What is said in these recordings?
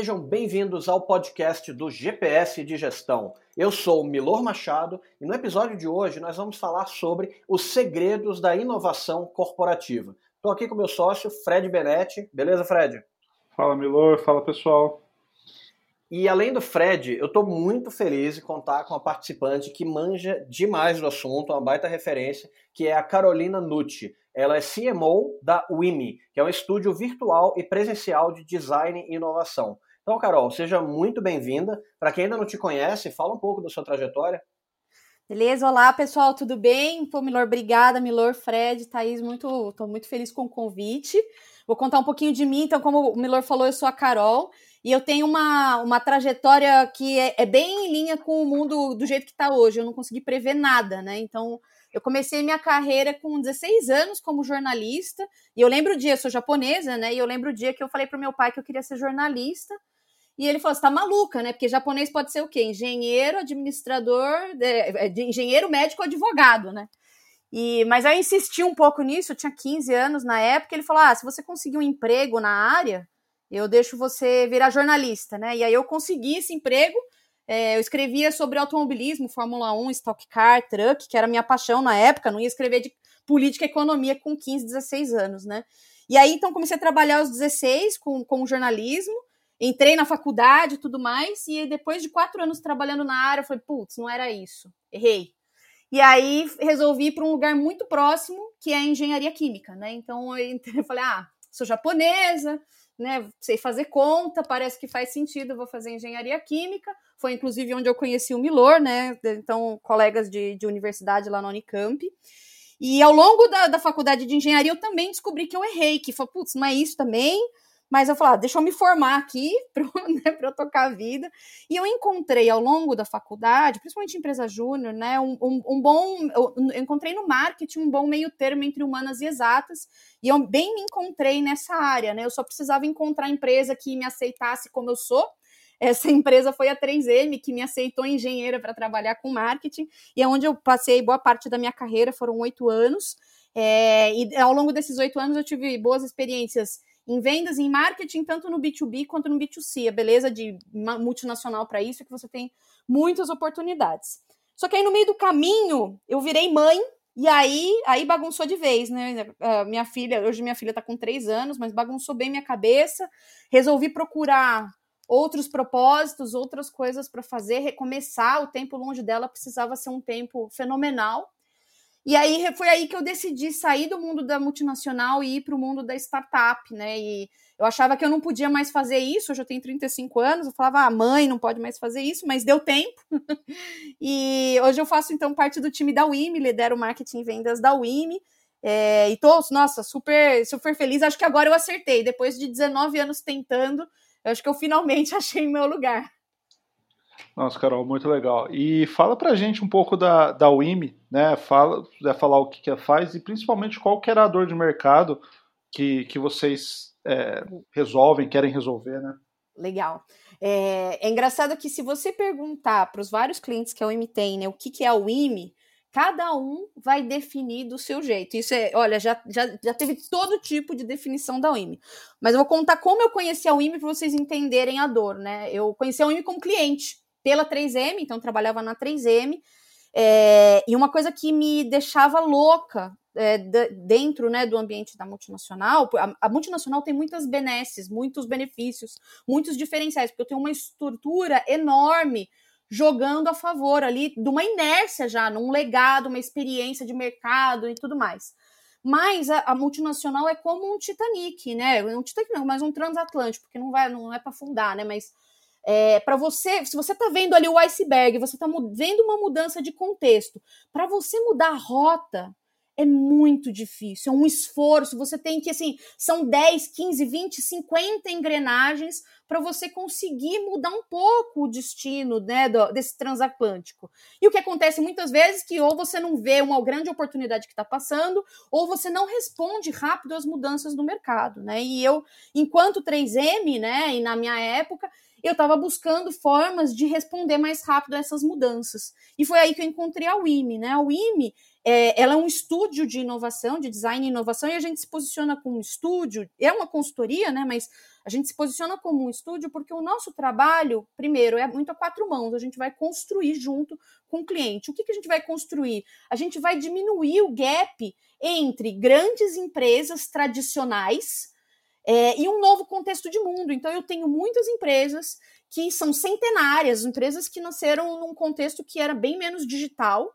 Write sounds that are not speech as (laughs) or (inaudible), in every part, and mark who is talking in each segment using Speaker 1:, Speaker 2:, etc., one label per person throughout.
Speaker 1: Sejam bem-vindos ao podcast do GPS de Gestão. Eu sou Milor Machado e no episódio de hoje nós vamos falar sobre os segredos da inovação corporativa. Estou aqui com meu sócio, Fred Benetti. Beleza, Fred?
Speaker 2: Fala, Milor. Fala, pessoal.
Speaker 1: E além do Fred, eu estou muito feliz de contar com uma participante que manja demais do assunto, uma baita referência, que é a Carolina Nucci. Ela é CMO da WIMI, que é um estúdio virtual e presencial de design e inovação. Então, Carol, seja muito bem-vinda. Para quem ainda não te conhece, fala um pouco da sua trajetória.
Speaker 3: Beleza, olá pessoal, tudo bem? Pô, Milor, obrigada, Milor, Fred, Thaís, muito, estou muito feliz com o convite. Vou contar um pouquinho de mim, então, como o Milor falou, eu sou a Carol, e eu tenho uma, uma trajetória que é, é bem em linha com o mundo do jeito que está hoje, eu não consegui prever nada, né? Então, eu comecei minha carreira com 16 anos como jornalista, e eu lembro o dia, eu sou japonesa, né? E eu lembro o dia que eu falei para o meu pai que eu queria ser jornalista. E ele falou: você tá maluca, né? Porque japonês pode ser o quê? Engenheiro, administrador, de, de engenheiro, médico, advogado, né? E, mas eu insisti um pouco nisso, eu tinha 15 anos na época. Ele falou: ah, se você conseguir um emprego na área, eu deixo você virar jornalista, né? E aí eu consegui esse emprego é, eu escrevia sobre automobilismo, Fórmula 1, Stock Car, Truck, que era minha paixão na época, não ia escrever de política e economia com 15, 16 anos, né? E aí, então, comecei a trabalhar aos 16 com, com jornalismo, entrei na faculdade e tudo mais, e depois de quatro anos trabalhando na área, eu falei, putz, não era isso, errei. E aí, resolvi ir para um lugar muito próximo, que é a engenharia química, né? Então, eu falei, ah, sou japonesa, né, sei fazer conta, parece que faz sentido, vou fazer engenharia química. Foi inclusive onde eu conheci o Milor, né? Então, colegas de, de universidade lá na Unicamp. E ao longo da, da faculdade de engenharia, eu também descobri que eu errei, que foi, putz, não é isso também. Mas eu falei, ah, deixa eu me formar aqui (laughs) para né, eu tocar a vida. E eu encontrei ao longo da faculdade, principalmente em empresa júnior, né, um, um, um, bom. Eu encontrei no marketing um bom meio termo entre humanas e exatas. E eu bem me encontrei nessa área, né? Eu só precisava encontrar empresa que me aceitasse como eu sou. Essa (laughs) empresa foi a 3M, que me aceitou engenheira para trabalhar com marketing, e é onde eu passei boa parte da minha carreira, foram oito anos. É, e ao longo desses oito anos eu tive boas experiências em vendas, em marketing, tanto no B2B quanto no B2C. A beleza de multinacional para isso é que você tem muitas oportunidades. Só que aí no meio do caminho eu virei mãe e aí, aí bagunçou de vez, né? Minha filha, hoje minha filha tá com três anos, mas bagunçou bem minha cabeça. Resolvi procurar outros propósitos, outras coisas para fazer, recomeçar. O tempo longe dela precisava ser um tempo fenomenal. E aí foi aí que eu decidi sair do mundo da multinacional e ir para o mundo da startup, né? E eu achava que eu não podia mais fazer isso, eu já tenho 35 anos, eu falava, ah, mãe, não pode mais fazer isso, mas deu tempo. (laughs) e hoje eu faço então parte do time da WIMI, lidero marketing e vendas da WIMI. É, e tô, nossa, super, super feliz. Acho que agora eu acertei. Depois de 19 anos tentando, acho que eu finalmente (laughs) achei meu lugar.
Speaker 2: Nossa, Carol, muito legal. E fala pra gente um pouco da, da WIMI, né? Fala, quiser falar o que, que faz e principalmente qual que era a dor de mercado que, que vocês é, resolvem, querem resolver, né?
Speaker 3: Legal. É, é engraçado que se você perguntar para os vários clientes que a WIMI tem, né, o que, que é a WIMI, cada um vai definir do seu jeito. Isso é, olha, já, já, já teve todo tipo de definição da WIMI. Mas eu vou contar como eu conheci a WIMI para vocês entenderem a dor, né? Eu conheci a WIMI como cliente pela 3M, então trabalhava na 3M. É, e uma coisa que me deixava louca é, dentro né, do ambiente da multinacional, a, a, multinacional tem muitas benesses, muitos benefícios, muitos diferenciais, porque eu tenho uma estrutura enorme jogando a favor ali de uma inércia já, num legado, uma experiência de mercado e tudo mais. Mas a, a multinacional é como um Titanic, né? Um Titanic não, mas um transatlântico, porque não vai, não é para afundar, né? Mas é, para você, se você está vendo ali o iceberg, você está vendo uma mudança de contexto, para você mudar a rota é muito difícil, é um esforço. Você tem que, assim, são 10, 15, 20, 50 engrenagens para você conseguir mudar um pouco o destino né, do, desse transatlântico. E o que acontece muitas vezes é que ou você não vê uma grande oportunidade que está passando, ou você não responde rápido às mudanças do mercado. Né? E eu, enquanto 3M, né, e na minha época, eu estava buscando formas de responder mais rápido a essas mudanças. E foi aí que eu encontrei a WIMI, né? A WIMI, é, ela é um estúdio de inovação, de design e inovação, e a gente se posiciona como um estúdio, é uma consultoria, né? Mas A gente se posiciona como um estúdio porque o nosso trabalho, primeiro, é muito a quatro mãos. A gente vai construir junto com o cliente. O que, que a gente vai construir? A gente vai diminuir o gap entre grandes empresas tradicionais é, e um novo contexto de mundo. Então, eu tenho muitas empresas que são centenárias, empresas que nasceram num contexto que era bem menos digital,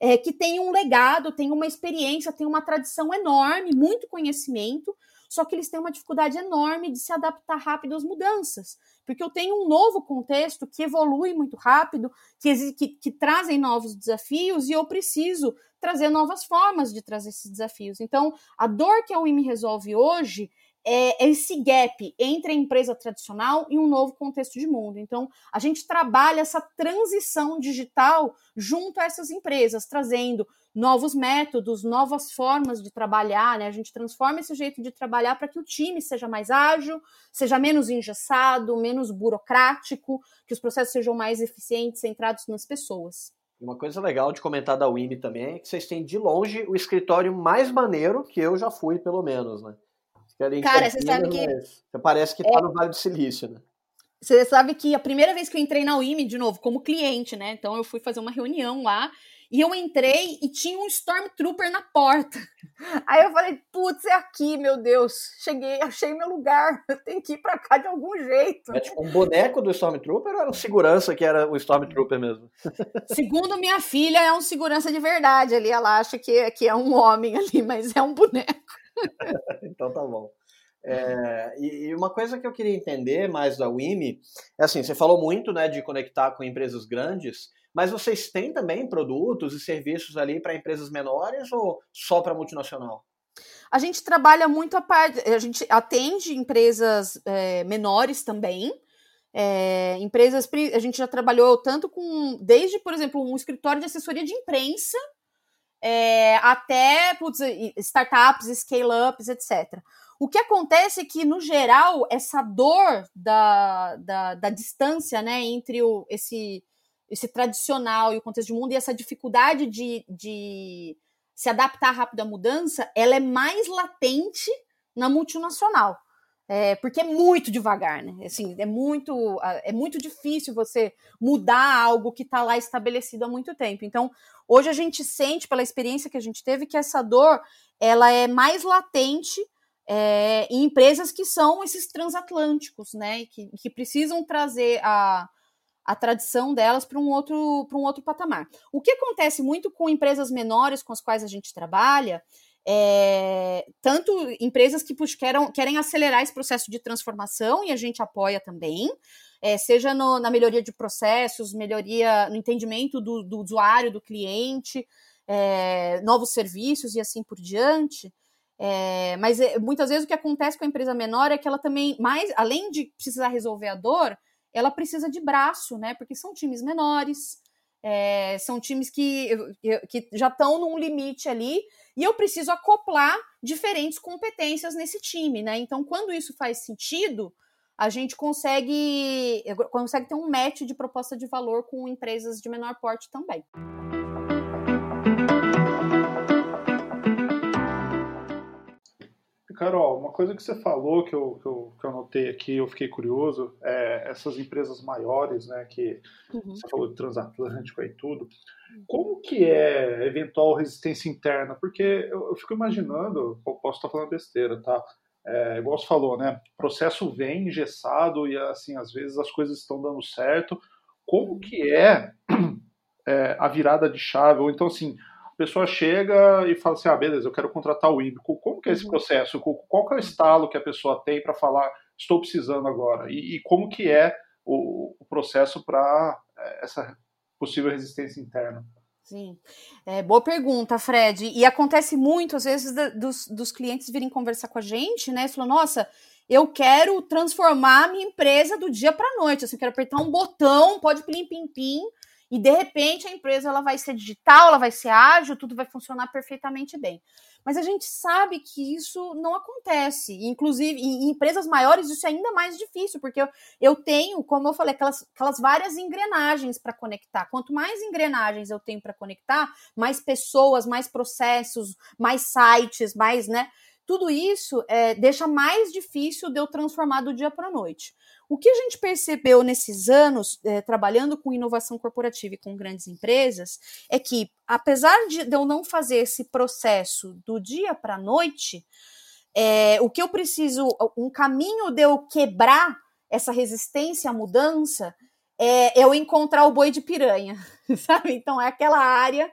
Speaker 3: é, que tem um legado, tem uma experiência, tem uma tradição enorme, muito conhecimento, só que eles têm uma dificuldade enorme de se adaptar rápido às mudanças, porque eu tenho um novo contexto que evolui muito rápido, que, que, que trazem novos desafios e eu preciso trazer novas formas de trazer esses desafios. Então, a dor que a UIM resolve hoje é esse gap entre a empresa tradicional e um novo contexto de mundo. Então, a gente trabalha essa transição digital junto a essas empresas, trazendo novos métodos, novas formas de trabalhar, né? A gente transforma esse jeito de trabalhar para que o time seja mais ágil, seja menos engessado, menos burocrático, que os processos sejam mais eficientes, centrados nas pessoas.
Speaker 1: Uma coisa legal de comentar da WIMI também é que vocês têm de longe o escritório mais maneiro que eu já fui, pelo menos, né?
Speaker 3: Cara, você sabe que.
Speaker 1: Você parece que tá é... no Vale do Silício, né?
Speaker 3: Você sabe que a primeira vez que eu entrei na UIM, de novo, como cliente, né? Então eu fui fazer uma reunião lá e eu entrei e tinha um Stormtrooper na porta. (laughs) Aí eu falei, putz, é aqui, meu Deus. Cheguei, achei meu lugar. (laughs) Eu tenho que ir pra cá de algum jeito.
Speaker 1: É tipo um boneco do Stormtrooper ou era um segurança que era o Stormtrooper mesmo? (laughs)
Speaker 3: Segundo minha filha, é um segurança de verdade ali. Ela acha que, que é um homem ali, mas é um boneco. (laughs)
Speaker 1: então tá bom. É, e, uma coisa que eu queria entender mais da WIMI é assim, você falou muito né, de conectar com empresas grandes, mas vocês têm também produtos e serviços ali para empresas menores ou só para multinacional?
Speaker 3: A gente trabalha muito a parte, a gente atende empresas é, menores também. É, empresas, a gente já trabalhou tanto com, desde, por exemplo, um escritório de assessoria de imprensa, é, até putz, startups, scale-ups, etc. O que acontece é que, no geral, essa dor da, da, da distância né, entre o, esse, esse tradicional e o contexto de mundo e essa dificuldade de, de se adaptar rápido à mudança, ela é mais latente na multinacional. É, porque é muito devagar, né? Assim, é muito, é muito difícil você mudar algo que está lá estabelecido há muito tempo. Então, hoje a gente sente, pela experiência que a gente teve, que essa dor ela é mais latente é, em empresas que são esses transatlânticos, né? Que, que precisam trazer a, a tradição delas para um outro para um outro patamar. O que acontece muito com empresas menores com as quais a gente trabalha é, tanto empresas que querem, querem acelerar esse processo de transformação e a gente apoia também, é, seja no, na melhoria de processos, melhoria no entendimento do, do usuário, do cliente, é, novos serviços e assim por diante. É, mas muitas vezes o que acontece com a empresa menor é que ela também, mais além de precisar resolver a dor, ela precisa de braço, né? Porque são times menores, é, são times que, que já estão num limite ali e eu preciso acoplar diferentes competências nesse time, né? Então, quando isso faz sentido, a gente consegue, consegue ter um match de proposta de valor com empresas de menor porte também.
Speaker 2: Carol, uma coisa que você falou que eu, que eu, que eu notei aqui, eu fiquei curioso, é essas empresas maiores, né, que uhum. você falou de transatlântico e tudo, como que é eventual resistência interna? Porque eu, eu fico imaginando, posso estar falando besteira, tá? É, igual você falou, né, o processo vem engessado e, assim, às vezes as coisas estão dando certo. Como que é, (clears throat) é a virada de chave? Ou então, assim, a pessoa chega e fala assim, ah, beleza, eu quero contratar o IBICO. Como que é esse uhum. processo? Qual que é o estalo que a pessoa tem para falar, estou precisando agora? E, e como que é o, o processo para é, essa possível resistência interna?
Speaker 3: Sim, é, boa pergunta, Fred. E acontece muito, às vezes, da, dos, dos clientes virem conversar com a gente, né? Falando, nossa, eu quero transformar a minha empresa do dia para a noite. Assim, eu quero apertar um botão, pode plim, pim, pim, e de repente a empresa ela vai ser digital, ela vai ser ágil, tudo vai funcionar perfeitamente bem. Mas a gente sabe que isso não acontece. Inclusive, em empresas maiores, isso é ainda mais difícil, porque eu, eu tenho, como eu falei, aquelas, aquelas várias engrenagens para conectar. Quanto mais engrenagens eu tenho para conectar, mais pessoas, mais processos, mais sites, mais, né? Tudo isso é, deixa mais difícil de eu transformar do dia para a noite. O que a gente percebeu nesses anos, é, trabalhando com inovação corporativa e com grandes empresas, é que, apesar de, eu não fazer esse processo do dia para a noite, é, o que eu preciso, um caminho de eu quebrar essa resistência à mudança é eu encontrar o boi de piranha, (laughs) sabe? Então, é aquela área,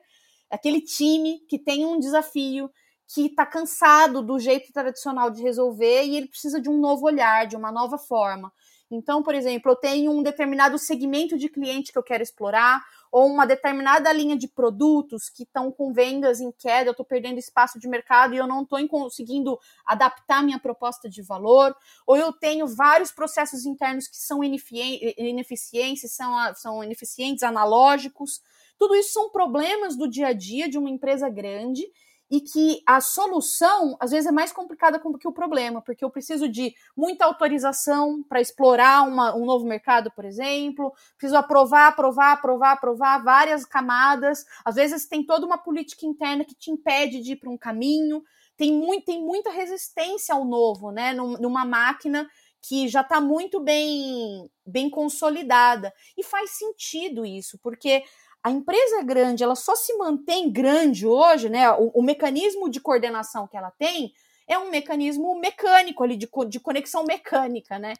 Speaker 3: aquele time que tem um desafio, que está cansado do jeito tradicional de resolver e ele precisa de um novo olhar, de uma nova forma. Então, por exemplo, eu tenho um determinado segmento de cliente que eu quero explorar, ou uma determinada linha de produtos que estão com vendas em queda, eu estou perdendo espaço de mercado e eu não estou conseguindo adaptar minha proposta de valor, ou eu tenho vários processos internos que são ineficientes, são, são ineficientes, analógicos. Tudo isso são problemas do dia a dia de uma empresa grande e que a solução às vezes é mais complicada que o problema, porque eu preciso de muita autorização para explorar uma, um novo mercado, por exemplo, preciso aprovar, aprovar, aprovar, aprovar várias camadas. Às vezes tem toda uma política interna que te impede de ir para um caminho. Tem, muito, tem muita resistência ao novo, né? Numa máquina que já está muito bem, bem consolidada. E faz sentido isso, porque a empresa é grande, ela só se mantém grande hoje, né? O, o, mecanismo de coordenação que ela tem é um mecanismo mecânico ali, de, de conexão mecânica, né?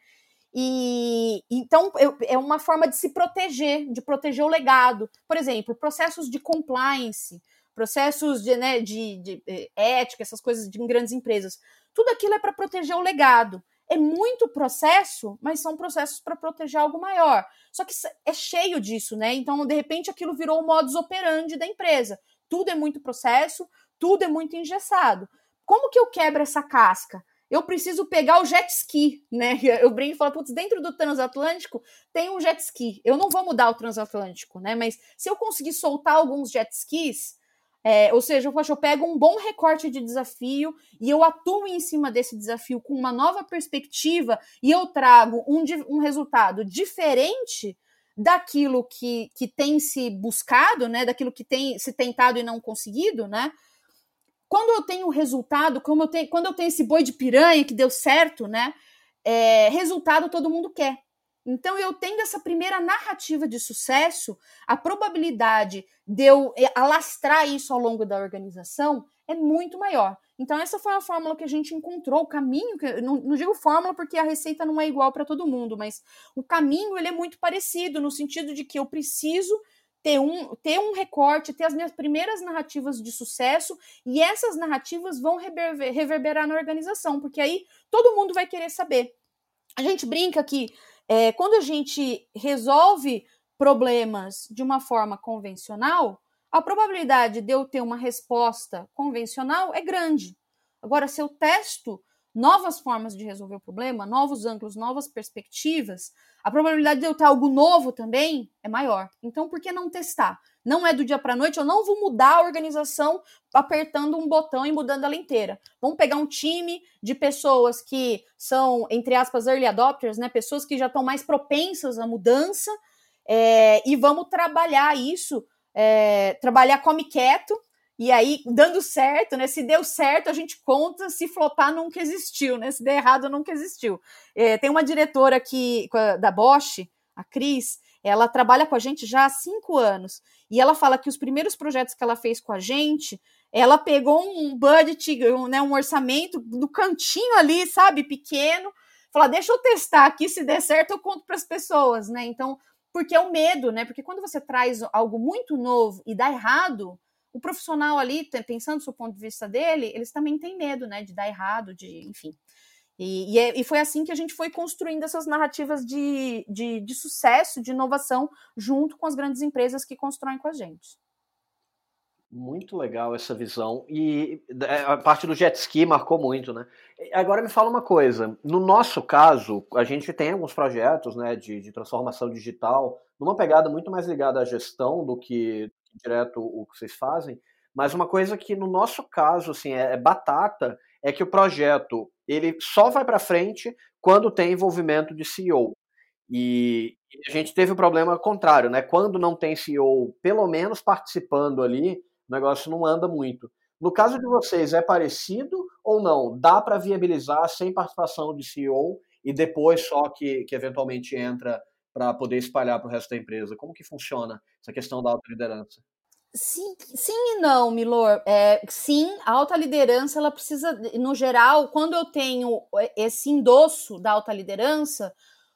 Speaker 3: E então é uma forma de se proteger, de proteger o legado. Por exemplo, processos de compliance, processos de, né, de, de eh, ética, essas coisas de, grandes empresas. Tudo aquilo é para proteger o legado é muito processo, mas são processos para proteger algo maior. Só que é cheio disso, né? Então, de repente, aquilo virou o modus operandi da empresa. Tudo é muito processo, tudo é muito engessado. Como que eu quebro essa casca? Eu preciso pegar o jet ski, né? (laughs) Eu brinco e falo, putz, dentro do transatlântico tem um jet ski. Eu não vou mudar o transatlântico, né? Mas se eu conseguir soltar alguns jet skis, é, ou seja, eu, eu pego um bom recorte de desafio e eu atuo em cima desse desafio com uma nova perspectiva e eu trago um, um resultado diferente daquilo que, que tem se buscado, né? Daquilo que tem se tentado e não conseguido, né? Quando eu tenho resultado, como eu tenho, quando eu tenho esse boi de piranha que deu certo, né? É, resultado todo mundo quer. Então, eu tendo essa primeira narrativa de sucesso, a probabilidade de eu eh, alastrar isso ao longo da organização é muito maior. Então, essa foi a fórmula que a gente encontrou, o caminho, que, não, não digo fórmula porque a receita não é igual para todo mundo, mas o caminho ele é muito parecido, no sentido de que eu preciso ter um, ter um recorte, ter as minhas primeiras narrativas de sucesso, e essas narrativas vão reverberar na organização, porque aí todo mundo vai querer saber. A gente brinca que é, quando a gente resolve problemas de uma forma convencional, a probabilidade de eu ter uma resposta convencional é grande. Agora, se eu testo novas formas de resolver o problema, novos ângulos, novas perspectivas, a probabilidade de eu ter algo novo também é maior. Então, por que não testar? Não é do dia para noite, eu não vou mudar a organização apertando um botão e mudando ela inteira. Vamos pegar um time de pessoas que são, entre aspas, early adopters, né? Pessoas que já estão mais propensas à mudança, é, e vamos trabalhar isso, é, trabalhar come quieto, e aí, dando certo, né? Se deu certo, a gente conta, se flopar, nunca existiu, né? Se der errado, nunca existiu. É, tem uma diretora aqui da Bosch, a Cris, ela trabalha com a gente já há cinco anos. E ela fala que os primeiros projetos que ela fez com a gente, ela pegou um budget, um, né, um orçamento do cantinho ali, sabe, pequeno. Fala, deixa eu testar aqui, se der certo, eu conto para as pessoas, né? Então, porque é o medo, né? Porque quando você traz algo muito novo e dá errado, o profissional ali, pensando do ponto de vista dele, eles também têm medo, né, de dar errado, de, enfim. E, e, é, e foi assim que a gente foi construindo essas narrativas de, de, de sucesso, de inovação, junto com as grandes empresas que constroem com a gente.
Speaker 1: Muito legal essa visão. E é, a parte do jet ski marcou muito, né? Agora me fala uma coisa. No nosso caso, a gente tem alguns projetos né, de, de transformação digital, numa pegada muito mais ligada à gestão do que direto o que vocês fazem, mas uma coisa que no nosso caso assim é, é batata é que o projeto ele só vai para frente quando tem envolvimento de CEO. E a gente teve o problema contrário, né? Quando não tem CEO, pelo menos participando ali, o negócio não anda muito. No caso de vocês, é parecido ou não? Dá para viabilizar sem participação de CEO e depois só que, que eventualmente entra para poder espalhar para o resto da empresa? Como que funciona essa questão da alta liderança?
Speaker 3: Sim, sim e não, Milor. É, sim, a alta liderança, ela precisa, no geral, quando eu tenho esse endosso da alta liderança,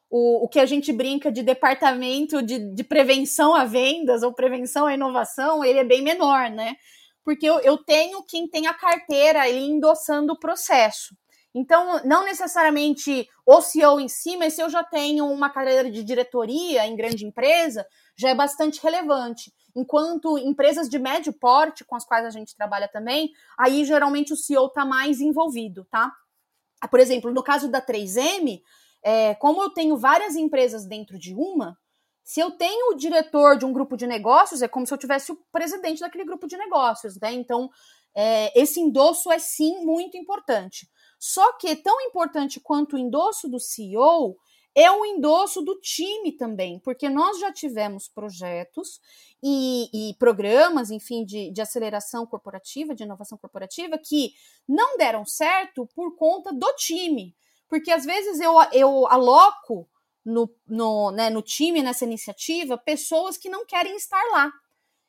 Speaker 3: o, o que a gente brinca de departamento de, de prevenção a vendas ou prevenção à inovação, ele é bem menor, né? Porque eu, eu tenho quem tem a carteira ali endossando o processo. Então, não necessariamente o CEO em si, mas se eu já tenho uma carreira de diretoria em grande empresa, já é bastante relevante. Enquanto empresas de médio porte, com as quais a gente trabalha também, aí geralmente o CEO está mais envolvido, tá? Por exemplo, no caso da 3M, é, como eu tenho várias empresas dentro de uma, se eu tenho o diretor de um grupo de negócios, é como se eu tivesse o presidente daquele grupo de negócios, né? Então, é, esse endosso é sim muito importante. Só que tão importante quanto o endosso do CEO é o endosso do time também, porque nós já tivemos projetos e, e programas, enfim, de, de, aceleração corporativa, de inovação corporativa, que não deram certo por conta do time. Porque às vezes eu, eu aloco no, no, né, no time, nessa iniciativa, pessoas que não querem estar lá.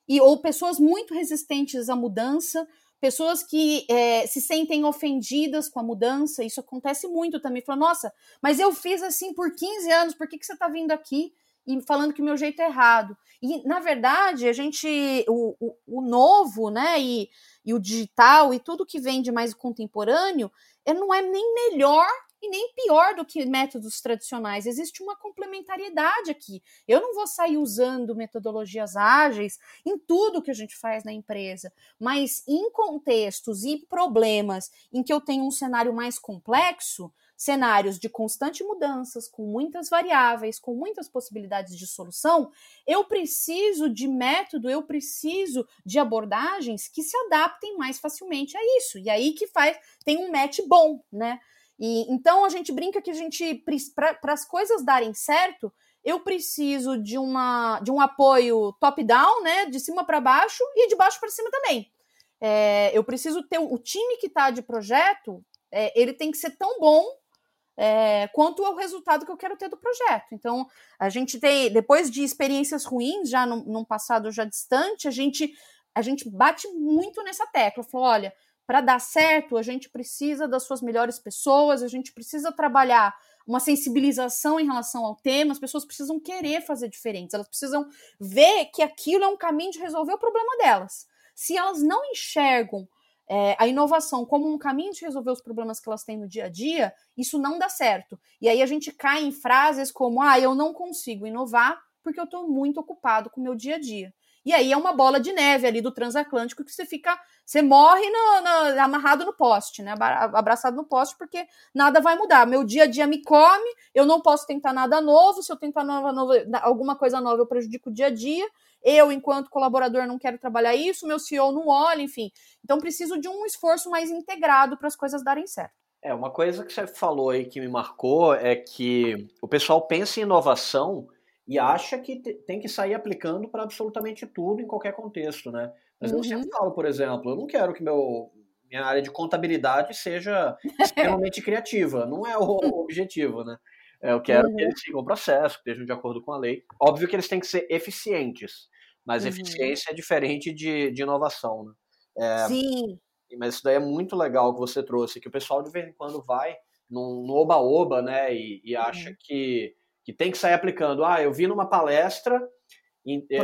Speaker 3: E, ou pessoas muito resistentes à mudança, pessoas que é, se sentem ofendidas com a mudança, isso acontece muito também. Fala, nossa, mas eu fiz assim por 15 anos, por que, que você está vindo aqui e falando que o meu jeito é errado? E, na verdade, a gente, o, o, o novo, né, e, e o digital e tudo que vem de mais contemporâneo, é, não é nem melhor e nem pior do que métodos tradicionais. Existe uma complementariedade aqui. Eu não vou sair usando metodologias ágeis em tudo que a gente faz na empresa, mas em contextos e problemas em que eu tenho um cenário mais complexo, cenários de constante mudanças, com muitas variáveis, com muitas possibilidades de solução, eu preciso de método, eu preciso de abordagens que se adaptem mais facilmente a isso. E aí que faz tem um match bom, né? E então a gente brinca que a gente para as coisas darem certo, eu preciso de uma de um apoio top-down, né, de cima para baixo e de baixo para cima também. É, eu preciso ter o time que está de projeto, é, ele tem que ser tão bom é, quanto o resultado que eu quero ter do projeto. Então, a gente tem, depois de experiências ruins, já num, num passado já distante, a gente, a gente bate muito nessa tecla. Falou, olha, para dar certo, a gente precisa das suas melhores pessoas, a gente precisa trabalhar uma sensibilização em relação ao tema, as pessoas precisam querer fazer diferentes, elas precisam ver que aquilo é um caminho de resolver o problema delas. Se elas não enxergam é, a inovação como um caminho de resolver os problemas que elas têm no dia a dia, isso não dá certo. E aí a gente cai em frases como: ah, eu não consigo inovar porque eu estou muito ocupado com o meu dia a dia. E aí é uma bola de neve ali do transatlântico que você fica, você morre no, no, amarrado no poste, né? Abraçado no poste, porque nada vai mudar. Meu dia a dia me come, eu não posso tentar nada novo. Se eu tentar nova, nova, alguma coisa nova, eu prejudico o dia a dia. Eu, enquanto colaborador, não quero trabalhar isso, meu CEO não olha, enfim. Então preciso de um esforço mais integrado para as coisas darem certo.
Speaker 1: É, uma coisa que você falou aí que me marcou é que o pessoal pensa em inovação e acha que tem que sair aplicando para absolutamente tudo em qualquer contexto, né? Mas uhum. eu sempre falo, por exemplo, eu não quero que meu, minha área de contabilidade seja extremamente (laughs) criativa, não é o (laughs) objetivo, né? Eu quero uhum. que eles sigam o processo, que estejam de acordo com a lei. Óbvio que eles têm que ser eficientes, mas uhum. eficiência é diferente de, de inovação, né?
Speaker 3: É, Sim.
Speaker 1: Mas isso daí é muito legal que você trouxe, que o pessoal de vez em quando vai no oba-oba, né, e, e acha uhum. que que tem que sair aplicando. Ah, eu vi numa palestra em, eh,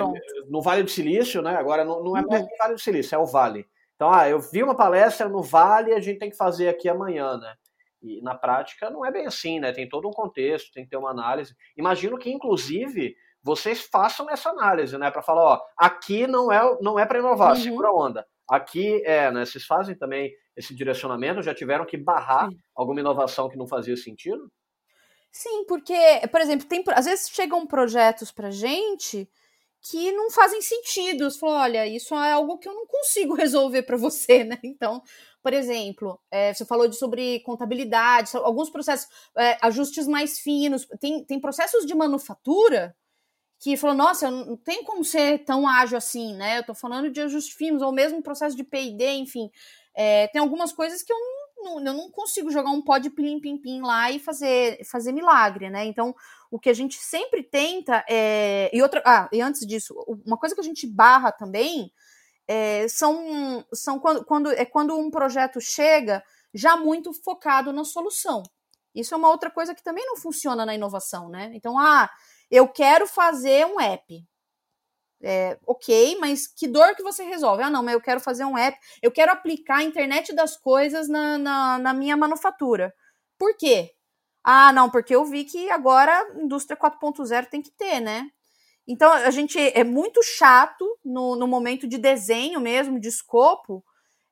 Speaker 1: no Vale do Silício, né? Agora não, não é mais uhum. Vale do Silício, é o Vale. Então, ah, eu vi uma palestra no Vale, a gente tem que fazer aqui amanhã, né? E na prática não é bem assim, né? Tem todo um contexto, tem que ter uma análise. Imagino que, inclusive, vocês façam essa análise, né? Para falar, ó, aqui não é, não é para inovar, uhum. segura a onda. Aqui é, né? Vocês fazem também esse direcionamento, já tiveram que barrar Sim. alguma inovação que não fazia sentido?
Speaker 3: Sim, porque, por exemplo, tem, às vezes chegam projetos pra gente que não fazem sentido. Você falou, olha, isso é algo que eu não consigo (laughs) resolver para você, né? Então, por exemplo, é, você falou de, sobre contabilidade, alguns processos, é, ajustes mais finos. Tem, tem processos de manufatura que falou, nossa, não tem como ser tão ágil assim, né? Eu tô falando de ajustes finos, ou mesmo processo de P&D, enfim. É, tem algumas coisas que eu não não, eu não consigo jogar um pó de plim-pim-pim lá e fazer, fazer milagre, né? Então, o que a gente sempre tenta é. E outra. Ah, e antes disso, uma coisa que a gente barra também é, são, são quando, quando, é quando um projeto chega já muito focado na solução. Isso é uma outra coisa que também não funciona na inovação, né? Então, ah, eu quero fazer um app. É, ok, mas que dor que você resolve? Ah, não, mas eu quero fazer um app, eu quero aplicar a internet das coisas na, na, na minha manufatura. Por quê? Ah, não, porque eu vi que agora a indústria 4.0 tem que ter, né? Então a gente é muito chato no, no momento de desenho mesmo, de escopo,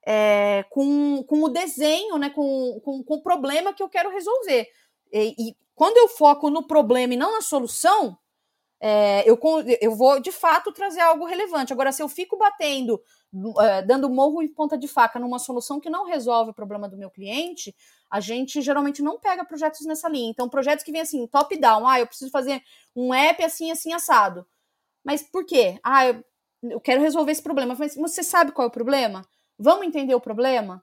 Speaker 3: é, com, com o desenho, né? Com, com, com o problema que eu quero resolver. E, e quando eu foco no problema e não na solução, é, eu, eu vou de fato trazer algo relevante. Agora, se eu fico batendo, é, dando morro e ponta de faca numa solução que não resolve o problema do meu cliente, a gente geralmente não pega projetos nessa linha. Então, projetos que vêm assim, top-down, ah, eu preciso fazer um app assim, assim, assado. Mas por quê? Ah, eu, eu quero resolver esse problema. Mas você sabe qual é o problema? Vamos entender o problema?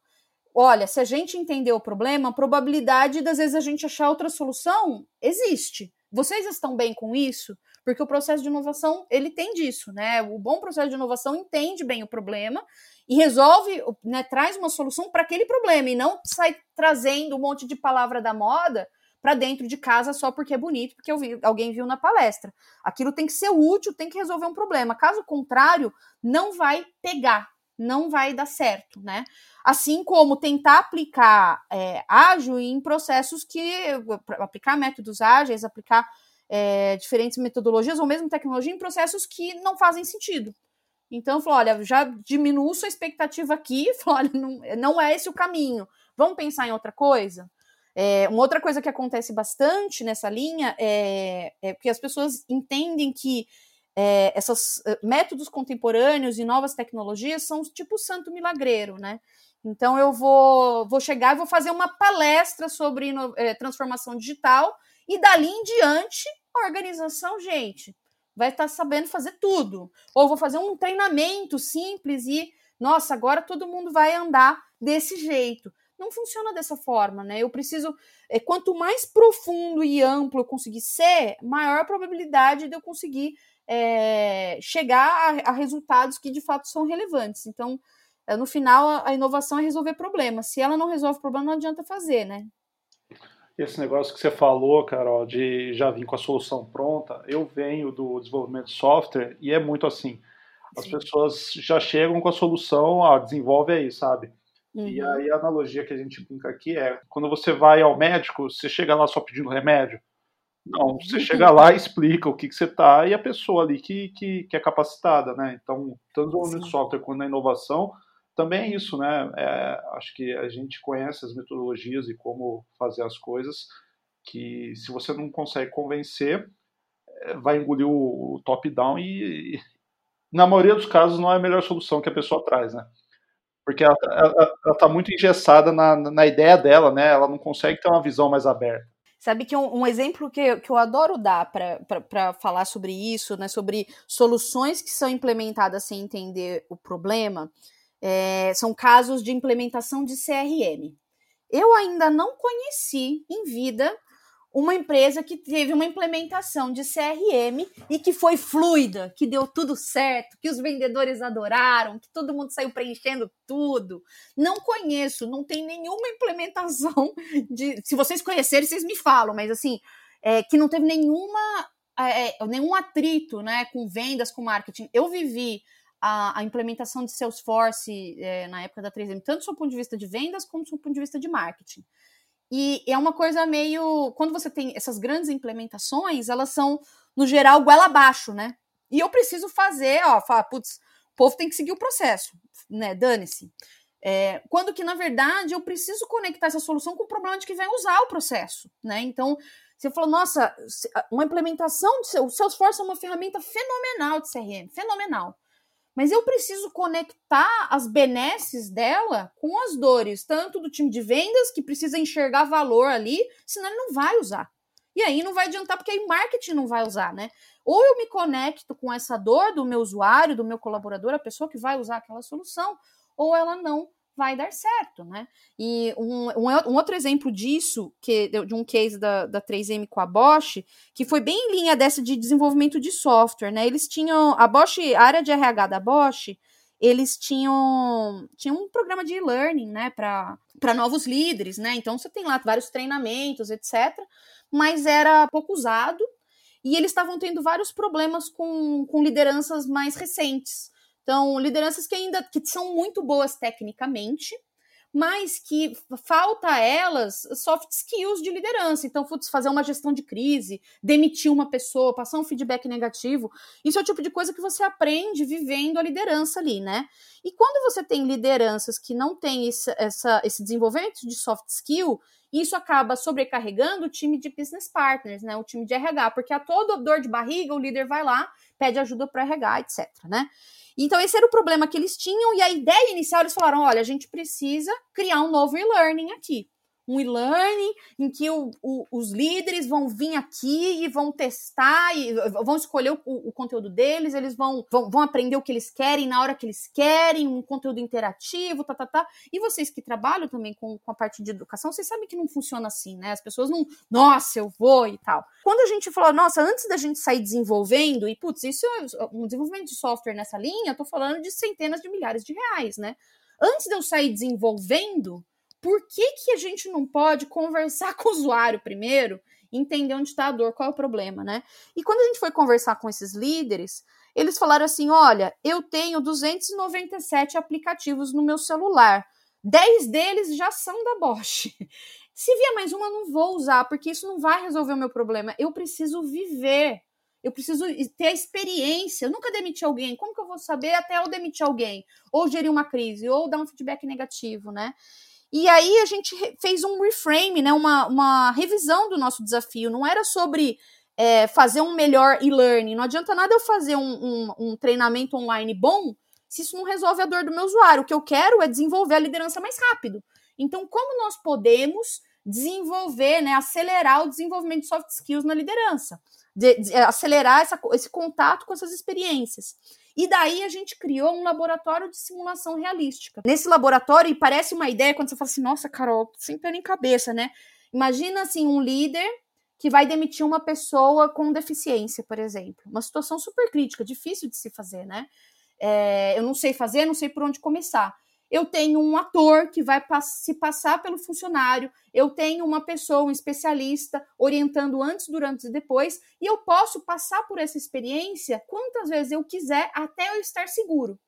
Speaker 3: Olha, se a gente entender o problema, a probabilidade das vezes a gente achar outra solução existe. Vocês estão bem com isso? Porque o processo de inovação, ele tem disso, né? O bom processo de inovação entende bem o problema e resolve, né, traz uma solução para aquele problema e não sai trazendo um monte de palavra da moda para dentro de casa só porque é bonito, porque vi, alguém viu na palestra. Aquilo tem que ser útil, tem que resolver um problema. Caso contrário, não vai pegar, não vai dar certo, né? Assim como tentar aplicar é, ágil em processos que aplicar métodos ágeis, aplicar é, diferentes metodologias ou mesmo tecnologia em processos que não fazem sentido. Então, falou, olha, já diminuo sua expectativa aqui, (laughs) falou, olha, não, não é esse o caminho, vamos pensar em outra coisa? É, uma outra coisa que acontece bastante nessa linha é, é que as pessoas entendem que é, esses é, métodos contemporâneos e novas tecnologias são tipo santo milagreiro, né? Então eu vou, vou chegar e vou fazer uma palestra sobre é, transformação digital e dali em diante, a organização, gente, vai estar tá sabendo fazer tudo. Ou vou fazer um treinamento simples e, nossa, agora todo mundo vai andar desse jeito. Não funciona dessa forma, né? Eu preciso. É, quanto mais profundo e amplo eu conseguir ser, maior a probabilidade de eu conseguir é, chegar a, a, resultados que de fato são relevantes. Então, é, no final, a, a inovação é resolver problemas. Se ela não resolve problema, não adianta fazer, né?
Speaker 2: Esse negócio que você falou, Carol, de já vir com a solução pronta, eu venho do desenvolvimento de software e é muito assim. As Sim. pessoas já chegam com a solução, ah, desenvolve aí, sabe? Uhum. E aí a analogia que a gente brinca aqui é, quando você vai ao médico, você chega lá só pedindo remédio? Não, você chega lá, explica o que, que você tá e a pessoa ali que, que, que é capacitada, né? Então, tanto no software quanto na inovação, também é isso, né? É, acho que a gente conhece as metodologias e como fazer as coisas, que se você não consegue convencer, é, vai engolir o, o top-down e, e, na maioria dos casos, não é a melhor solução que a pessoa traz, né? Porque ela, está muito engessada na, na ideia dela, né? Ela não consegue ter uma visão mais aberta.
Speaker 3: Sabe que um, um, exemplo que, que eu adoro dar para falar sobre isso, né, sobre soluções que são implementadas sem entender o problema, é, são casos de implementação de CRM. Eu ainda não conheci em vida uma empresa que teve uma implementação de CRM e que foi fluida, que deu tudo certo, que os vendedores adoraram, que todo mundo saiu preenchendo tudo. Não conheço, não tem nenhuma implementação (laughs) de. Se vocês conhecerem, vocês me falam, mas assim, é, que não teve nenhuma, é, é nenhum atrito né, com vendas, com marketing. Eu vivi a, a implementação de Salesforce é, na época da 3M, tanto do ponto de vista de vendas como do ponto de vista de marketing. E é uma coisa meio. Quando você tem essas grandes implementações, elas são, no geral, goela abaixo, né? E eu preciso fazer, ó, falar, putz, o povo tem que seguir o processo, né? Dane-se. É, quando que, na verdade, eu preciso conectar essa solução com o problema de que vem usar o processo, né? Então, você falou, nossa, uma implementação, o Salesforce é uma ferramenta fenomenal de CRM, fenomenal mas eu preciso conectar as benesses dela com as dores, tanto do time de vendas, que precisa enxergar valor ali, senão ele não vai usar. E aí não vai adiantar, porque aí marketing não vai usar, né? Ou eu me conecto com essa dor do meu usuário, do meu colaborador, a pessoa que vai usar aquela solução, ou ela não vai dar certo, né? E um, um, um, outro exemplo disso, que de um case da, da 3M com a Bosch, que foi bem em linha dessa de desenvolvimento de software, né? Eles tinham, a Bosch, a área de RH da Bosch, eles tinham, tinham um programa de e-learning, né, para novos líderes, né? Então você tem lá vários treinamentos, etc. Mas era pouco usado e eles estavam tendo vários problemas com, com lideranças mais recentes. Então, lideranças que ainda que são muito boas tecnicamente, mas que falta a elas soft skills de liderança. Então, fazer uma gestão de crise, demitir uma pessoa, passar um feedback negativo, isso é o tipo de coisa que você aprende vivendo a liderança ali, né? E quando você tem lideranças que não têm esse, essa, esse desenvolvimento de soft skill, isso acaba sobrecarregando o time de business partners, né? O time de RH, porque a toda dor de barriga, o líder vai lá, pede ajuda para RH, etc, né? Então, esse era o problema que eles tinham, e a ideia inicial eles falaram: olha, a gente precisa criar um novo e-learning aqui um e-learning em que o, o, os líderes vão vir aqui e vão testar e vão escolher o, o, conteúdo deles, eles vão, vão, vão aprender o que eles querem na hora que eles querem, um conteúdo interativo, tá, tá, tá. E vocês que trabalham também com, com a parte de educação, vocês sabem que não funciona assim, né? As pessoas não, nossa, eu vou e tal. Quando a gente falou, nossa, antes da gente sair desenvolvendo, e putz, isso é um desenvolvimento de software nessa linha, eu tô falando de centenas de milhares de reais, né? Antes de eu sair desenvolvendo, por que, que a gente não pode conversar com o usuário primeiro, entender onde está a dor, qual é o problema, né? E quando a gente foi conversar com esses líderes, eles falaram assim: olha, eu tenho 297 aplicativos no meu celular, 10 deles já são da Bosch. (laughs) Se vier mais uma, não vou usar, porque isso não vai resolver o meu problema. Eu preciso viver. Eu preciso ter a experiência. Eu nunca demiti alguém. Como que eu vou saber até eu demitir alguém? Ou gerir uma crise, ou dar um feedback negativo, né? E aí a gente fez um reframe, né, uma, uma revisão do nosso desafio. Não era sobre é, fazer um melhor e-learning. Não adianta nada eu fazer um, um, um, treinamento online bom se isso não resolve a dor do meu usuário. O que eu quero é desenvolver a liderança mais rápido. Então, como nós podemos desenvolver, né, acelerar o desenvolvimento de soft skills na liderança? De, de, acelerar essa, esse contato com essas experiências. E daí a gente criou um laboratório de simulação realística. Nesse laboratório, e parece uma ideia quando você fala assim, nossa, Carol, sem pé nem cabeça, né? Imagina assim, um líder que vai demitir uma pessoa com deficiência, por exemplo. Uma situação super crítica, difícil de se fazer, né? É, eu não sei fazer, não sei por onde começar eu tenho um ator que vai se passar pelo funcionário, eu tenho uma pessoa, um especialista, orientando antes, durante e depois, e eu posso passar por essa experiência quantas vezes eu quiser até eu estar seguro.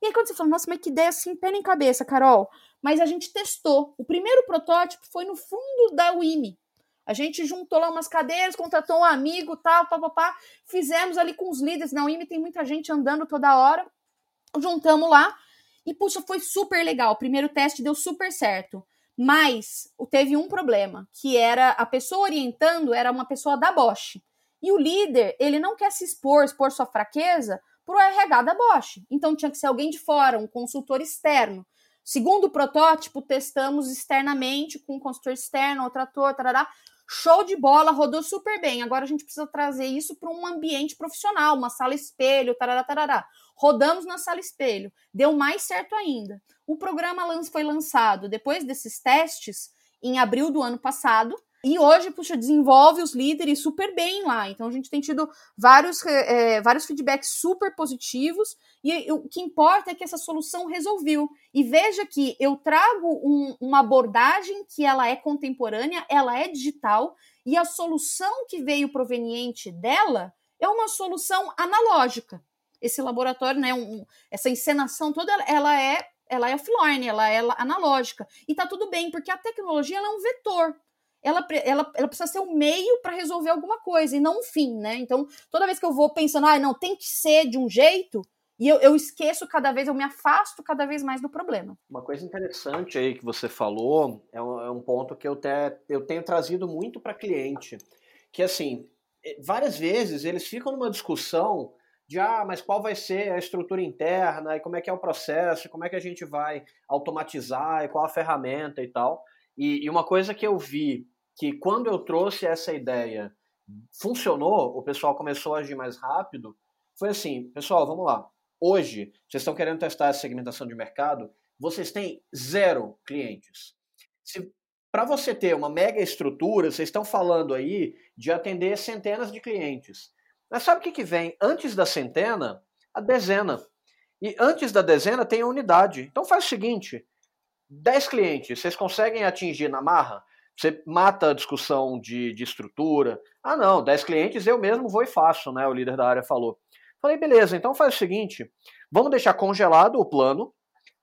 Speaker 3: E aí quando você fala, nossa, mas que ideia assim, pé em cabeça, Carol. Mas a gente testou. O primeiro protótipo foi no fundo da UIMI. A gente juntou lá umas cadeiras, contratou um amigo, tal, papapá. Fizemos ali com os líderes. Na UIMI tem muita gente andando toda hora. Juntamos lá e, puxa, foi super legal. O primeiro teste deu super certo. Mas teve um problema, que era a pessoa orientando era uma pessoa da Bosch. E o líder, ele não quer se expor, expor sua fraqueza para o RH da Bosch. Então tinha que ser alguém de fora, um consultor externo. Segundo o protótipo, testamos externamente com um consultor externo, outro ator, tarará. Show de bola, rodou super bem. Agora a gente precisa trazer isso para um ambiente profissional, uma sala espelho, tarará, tarará. Rodamos na sala espelho, deu mais certo ainda. O programa foi lançado depois desses testes em abril do ano passado. E hoje, puxa, desenvolve os líderes super bem lá. Então a gente tem tido vários, é, vários feedbacks super positivos. E o que importa é que essa solução resolveu. E veja que eu trago um, uma abordagem que ela é contemporânea, ela é digital, e a solução que veio proveniente dela é uma solução analógica. Esse laboratório, né, um, essa encenação toda, ela é ela é offline, ela é analógica. E tá tudo bem, porque a tecnologia é um vetor ela, ela, ela precisa ser um meio para resolver alguma coisa e não um fim, né? Então, toda vez que eu vou pensando, ah, não, tem que ser de um jeito, e eu, eu esqueço cada vez, eu me afasto cada vez mais do problema.
Speaker 1: Uma coisa interessante aí que você falou é um, é um ponto que eu, te, eu tenho trazido muito para cliente, que assim, eh, várias vezes eles ficam numa discussão de ah, mas qual vai ser a estrutura interna e como é que é o processo, como é que a gente vai automatizar e qual a ferramenta e tal. E, e uma coisa que eu vi que quando eu trouxe essa ideia funcionou, o pessoal começou a agir mais rápido, foi assim, pessoal, vamos lá. Hoje, vocês estão querendo testar essa segmentação de mercado? vocês têm zero clientes. Para você ter uma mega estrutura, vocês estão falando aí de atender centenas de clientes. Mas sabe o que, que vem antes da centena? A dezena. E antes da dezena tem a unidade. Então faz o seguinte: 10 clientes, vocês conseguem atingir na marra? Você mata a discussão de, de estrutura. Ah, não, 10 clientes eu mesmo vou e faço, né? O líder da área falou. Falei, beleza, então faz o seguinte: vamos deixar congelado o plano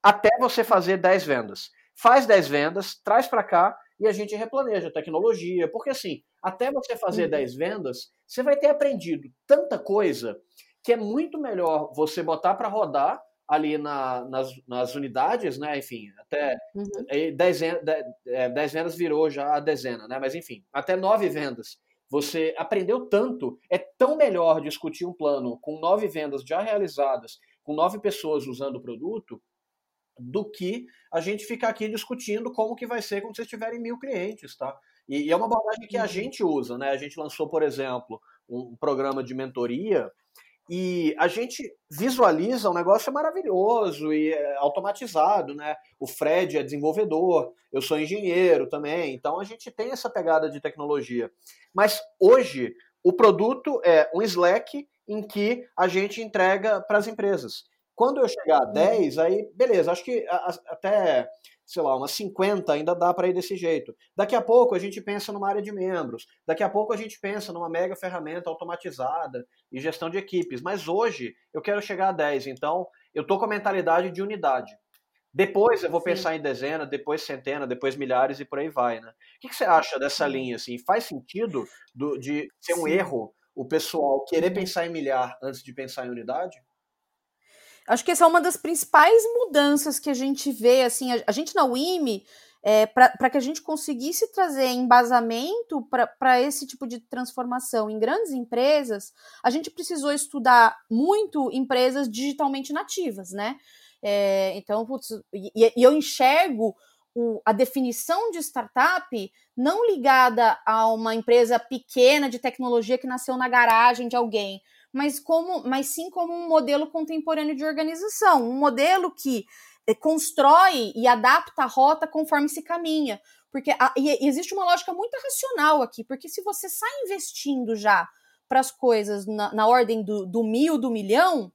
Speaker 1: até você fazer 10 vendas. Faz 10 vendas, traz para cá e a gente replaneja a tecnologia. Porque assim, até você fazer uhum. 10 vendas, você vai ter aprendido tanta coisa que é muito melhor você botar para rodar ali na, nas, nas, unidades, né? Enfim, até uhum. 10, 10 vendas virou já a dezena, né? Mas enfim, até 9 vendas. Você aprendeu tanto, é tão melhor discutir um plano com nove vendas já realizadas, com nove pessoas usando o produto, do que a gente ficar aqui discutindo como que vai ser quando vocês tiverem mil clientes, tá? E, e é uma abordagem que a uhum. gente usa, né? A gente lançou, por exemplo, um programa de mentoria e a gente visualiza um negócio maravilhoso e é automatizado, né? O Fred é desenvolvedor, eu sou engenheiro também, então a gente tem essa pegada de tecnologia. Mas hoje o produto é um Slack em que a gente entrega para as empresas. Quando eu chegar a 10, uhum. aí beleza, acho que até sei lá, umas 50 ainda dá para ir desse jeito. Daqui a pouco a gente pensa numa área de membros, daqui a pouco a gente pensa numa mega ferramenta automatizada e gestão de equipes, mas hoje eu quero chegar a 10, então eu tô com a mentalidade de unidade. Depois eu vou Sim. pensar em dezena, depois centena, depois milhares e por aí vai, né? O que, que você acha dessa linha, assim? Faz sentido do, de ser um Sim. erro o pessoal querer pensar em milhar antes de pensar em unidade?
Speaker 3: Acho que essa é uma das principais mudanças que a gente vê, assim, a, a gente na UIME, é, para que a gente conseguisse trazer embasamento para esse tipo de transformação em grandes empresas, a gente precisou estudar muito empresas digitalmente nativas, né? É, então, putz, e, e, eu enxergo o, a definição de startup não ligada a uma empresa pequena de tecnologia que nasceu na garagem de alguém, mas como, mas sim como um modelo contemporâneo de organização, um modelo que eh, constrói e adapta a rota conforme se caminha. Porque a, existe uma lógica muito racional aqui, porque se você sai investindo já para as coisas na, na ordem do, do mil, do milhão,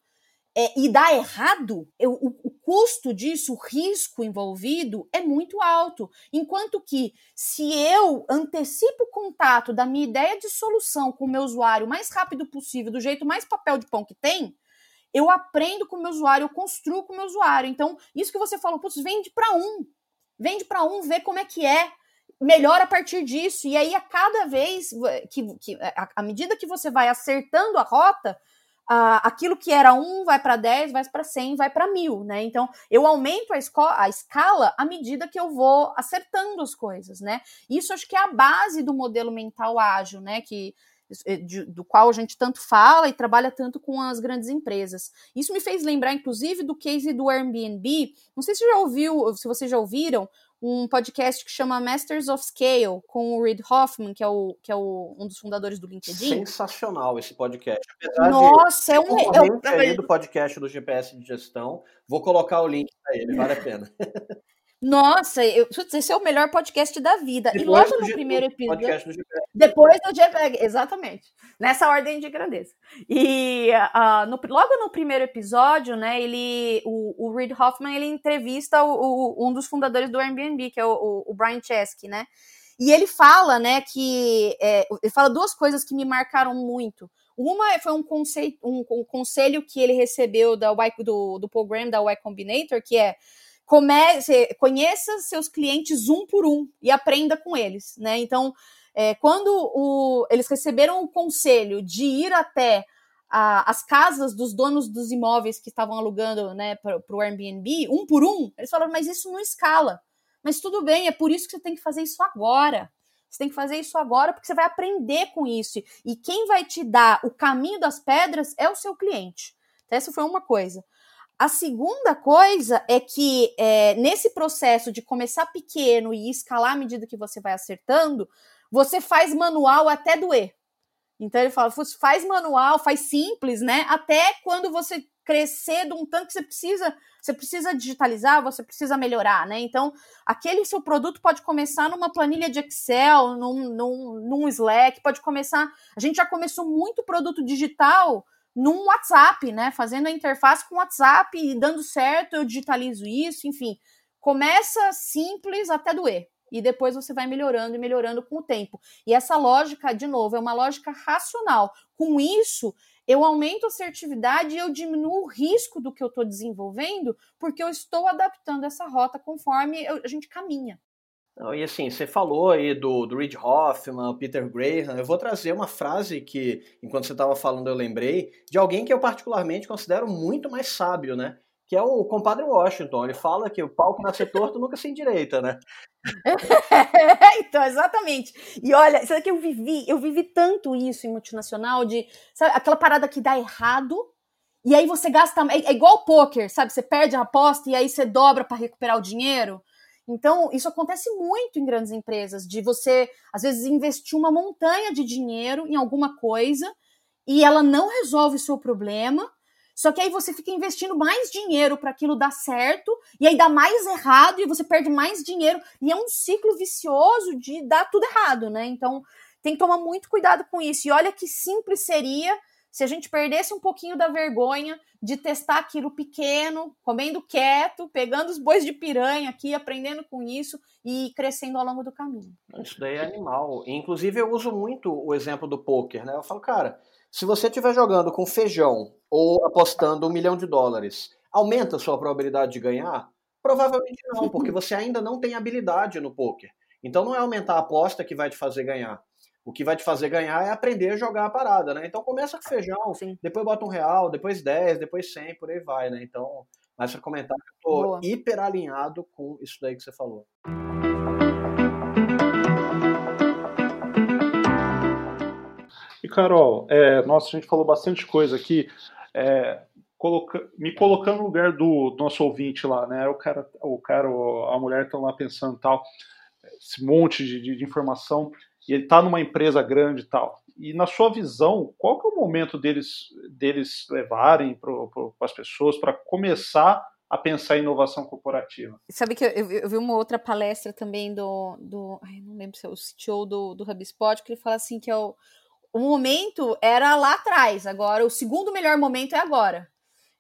Speaker 3: é, e dá errado, eu, o, o, custo disso, o risco envolvido é muito alto. Enquanto que, se eu antecipo o contato da minha ideia de solução com o meu usuário o mais rápido possível, do jeito mais papel de pão que tem, eu aprendo com o meu usuário, eu construo com o meu usuário. Então, isso que você falou, putz, vende para um. Vende para um, vê como é que é melhora a partir disso. E aí, a cada vez que, que à medida que você vai acertando a rota, aquilo que era 1 vai para 10, vai para 100, vai para 1000, né? Então, eu aumento a, a, escala à medida que eu vou acertando as coisas, né? Isso acho que é a base do modelo mental ágil, né? Que, eh, de, do qual a gente tanto fala e trabalha tanto com as grandes empresas. Isso me fez lembrar, inclusive, do case do Airbnb. Não sei se já ouviu, se vocês já ouviram, um podcast que chama Masters of Scale, com o Reid Hoffman, que é, o, que é o, um dos fundadores do LinkedIn.
Speaker 1: Sensacional esse podcast. Apesar
Speaker 3: Nossa, é um.
Speaker 1: É, é, do podcast do GPS de gestão. Vou colocar o link para ele, vale a pena. (laughs)
Speaker 3: Nossa, eu, esse é o melhor podcast da vida. Depois e logo no primeiro episódio. Depois do JPEG, exatamente. Nessa ordem de grandeza. E uh, no, logo no primeiro episódio, né, ele, o, o Reid Hoffman, ele entrevista o, o, um dos fundadores do Airbnb, que é o, o Brian Chesky, né? E ele fala, né, que é, ele fala duas coisas que me marcaram muito. Uma foi um, conceito, um, um conselho que ele recebeu da do, do program da Y Combinator, que é comece, conheça seus clientes um por um e aprenda com eles, né? Então, é, quando o, eles receberam o conselho de ir até a, as casas dos donos dos imóveis que estavam alugando né, para o Airbnb, um por um, eles falaram, mas isso não escala. Mas tudo bem, é por isso que você tem que fazer isso agora. Você tem que fazer isso agora porque você vai aprender com isso. E quem vai te dar o caminho das pedras é o seu cliente. Então, essa foi uma coisa. A segunda coisa é que é, nesse processo de começar pequeno e escalar à medida que você vai acertando, você faz manual até doer. Então ele fala, faz manual, faz simples, né? Até quando você crescer de um tanto que você precisa, você precisa digitalizar, você precisa melhorar, né? Então, aquele seu produto pode começar numa planilha de Excel, num, num, num Slack, pode começar. A gente já começou muito produto digital num WhatsApp, né? Fazendo a interface com o WhatsApp e dando certo, eu digitalizo isso, enfim. Começa simples até doer. E depois você vai melhorando e melhorando com o tempo. E essa lógica, de novo, é uma lógica racional. Com isso, eu aumento a assertividade e eu diminuo o risco do que eu estou desenvolvendo, porque eu estou adaptando essa rota conforme eu, a gente caminha.
Speaker 1: E assim, você falou aí do, do Reid Hoffman, Peter Graham. Eu vou trazer uma frase que, enquanto você estava falando, eu lembrei, de alguém que eu particularmente considero muito mais sábio, né? Que é o compadre Washington. Ele fala que o pau que nasce torto nunca se endireita, né? (laughs)
Speaker 3: então, exatamente. E olha, sabe que eu vivi, eu vivi tanto isso em multinacional de sabe, aquela parada que dá errado e aí você gasta, é, é igual poker, sabe? Você perde a aposta e aí você dobra para recuperar o dinheiro. Então, isso acontece muito em grandes empresas, de você, às vezes, investir uma montanha de dinheiro em alguma coisa e ela não resolve o seu problema, só que aí você fica investindo mais dinheiro para aquilo dar certo, e aí dá mais errado, e você perde mais dinheiro, e é um ciclo vicioso de dar tudo errado, né? Então tem que tomar muito cuidado com isso. E olha que simples seria se a gente perdesse um pouquinho da vergonha de testar aquilo pequeno, comendo quieto, pegando os bois de piranha aqui, aprendendo com isso e crescendo ao longo do caminho.
Speaker 1: Isso daí é animal. Inclusive, eu uso muito o exemplo do poker, né? Eu falo, cara, se você estiver jogando com feijão ou apostando um milhão de dólares, aumenta a sua probabilidade de ganhar? Provavelmente não, porque você ainda não tem habilidade no poker. Então não é aumentar a aposta que vai te fazer ganhar. O que vai te fazer ganhar é aprender a jogar a parada, né? Então começa com feijão, Sim. depois bota um real, depois 10, depois 100, por aí vai, né? Então, mais para comentar, eu tô Boa. hiper alinhado com isso daí que você falou.
Speaker 2: Carol, é, nossa, a gente falou bastante coisa aqui. É, coloca, me colocando no lugar do nosso ouvinte lá, né? O cara, o cara a mulher estão lá pensando tal, esse monte de, de, de informação, e ele está numa empresa grande e tal. E na sua visão, qual que é o momento deles, deles levarem para as pessoas para começar a pensar em inovação corporativa.
Speaker 3: Sabe que eu, eu, vi uma outra palestra também do, do ai, não lembro se é o CTO do, do HubSpot, que ele fala assim que é o, o momento era lá atrás, agora o segundo melhor momento é agora.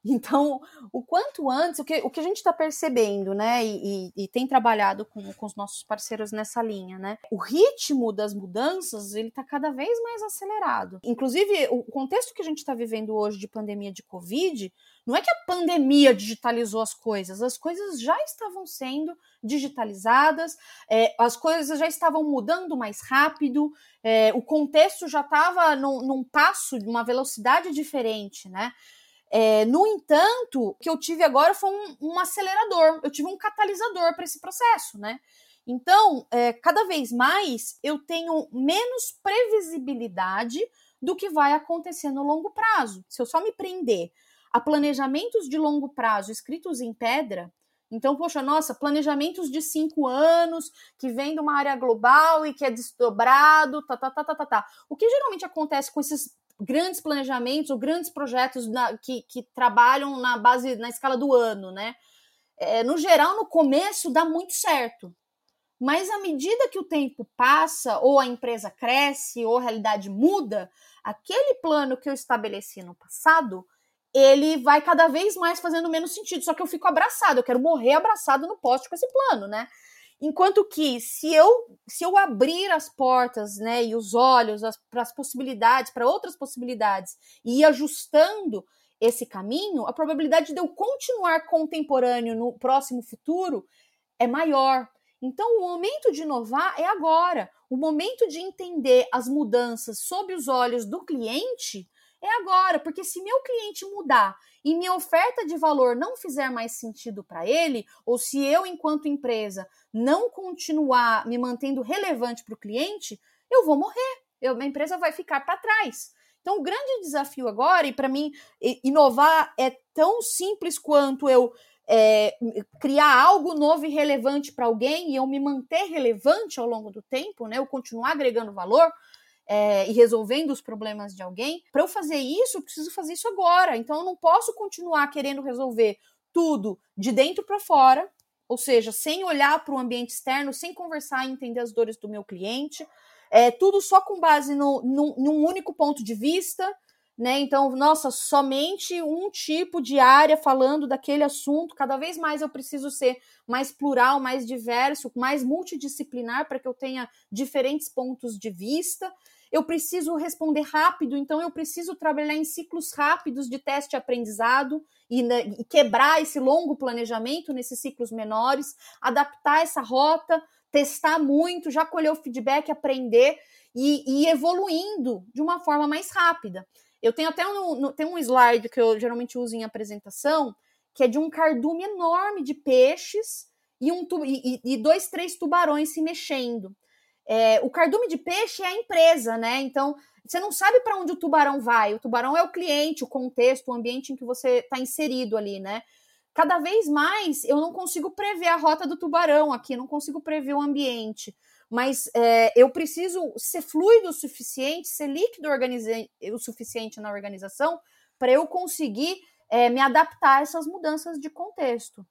Speaker 3: Então, o quanto antes, o que, o que a gente está percebendo, né, e, e, tem trabalhado com, com os nossos parceiros nessa linha, né, o ritmo das mudanças, ele está cada vez mais acelerado. Inclusive, o contexto que a gente está vivendo hoje de pandemia de Covid, não é que a pandemia digitalizou as coisas, as coisas já estavam sendo digitalizadas, é, as coisas já estavam mudando mais rápido, é, o contexto já estava num, num passo, numa velocidade diferente, né? É, no entanto, o que eu tive agora foi um, um acelerador, eu tive um catalisador para esse processo, né? Então, é, cada vez mais eu tenho menos previsibilidade do que vai acontecer no longo prazo. Se eu só me prender a planejamentos de longo prazo escritos em pedra, então, poxa, nossa, planejamentos de cinco anos, que vem de uma área global e que é desdobrado, tá, tá, tá, tá, tá, tá. O que geralmente acontece com esses grandes planejamentos ou grandes projetos na, que, que trabalham na base, na escala do ano, né? É, no geral, no começo dá muito certo. Mas à medida que o tempo passa, ou a empresa cresce, ou a realidade muda, aquele plano que eu estabeleci no passado, ele vai cada vez mais fazendo menos sentido. Só que eu fico abraçado, eu quero morrer abraçado no poste com esse plano, né? Enquanto que se eu se eu abrir as portas, né, e os olhos para as possibilidades, para outras possibilidades, e ir ajustando esse caminho, a probabilidade de eu continuar contemporâneo no próximo futuro é maior. Então, o momento de inovar é agora. O momento de entender as mudanças sob os olhos do cliente é agora, porque se meu cliente mudar e minha oferta de valor não fizer mais sentido para ele, ou se eu, enquanto empresa, não continuar me mantendo relevante para o cliente, eu vou morrer. Eu, minha empresa vai ficar para trás. Então, o grande desafio agora, e para mim, inovar é tão simples quanto eu é, criar algo novo e relevante para alguém e eu me manter relevante ao longo do tempo, né? Eu continuar agregando valor é, e resolvendo os problemas de alguém, para eu fazer isso, eu preciso fazer isso agora. Então eu não posso continuar querendo resolver tudo de dentro para fora, ou seja, sem olhar para o ambiente externo, sem conversar e entender as dores do meu cliente, é, tudo só com base no, num, num único ponto de vista, né? Então, nossa, somente um tipo de área falando daquele assunto. Cada vez mais eu preciso ser mais plural, mais diverso, mais multidisciplinar para que eu tenha diferentes pontos de vista. Eu preciso responder rápido, então eu preciso trabalhar em ciclos rápidos de teste e aprendizado e, né, e quebrar esse longo planejamento nesses ciclos menores, adaptar essa rota, testar muito, já colher o feedback, aprender e, e evoluindo de uma forma mais rápida. Eu tenho até um, tem um slide que eu geralmente uso em apresentação, que é de um cardume enorme de peixes e, um, e, e dois, três tubarões se mexendo. É, o cardume de peixe é a empresa, né? Então, você não sabe para onde o tubarão vai. O tubarão é o cliente, o contexto, o ambiente em que você está inserido ali, né? Cada vez mais eu não consigo prever a rota do tubarão aqui, não consigo prever o ambiente mas é, eu preciso ser fluido o suficiente, ser líquido o suficiente na organização para eu conseguir é, me adaptar a essas mudanças de contexto.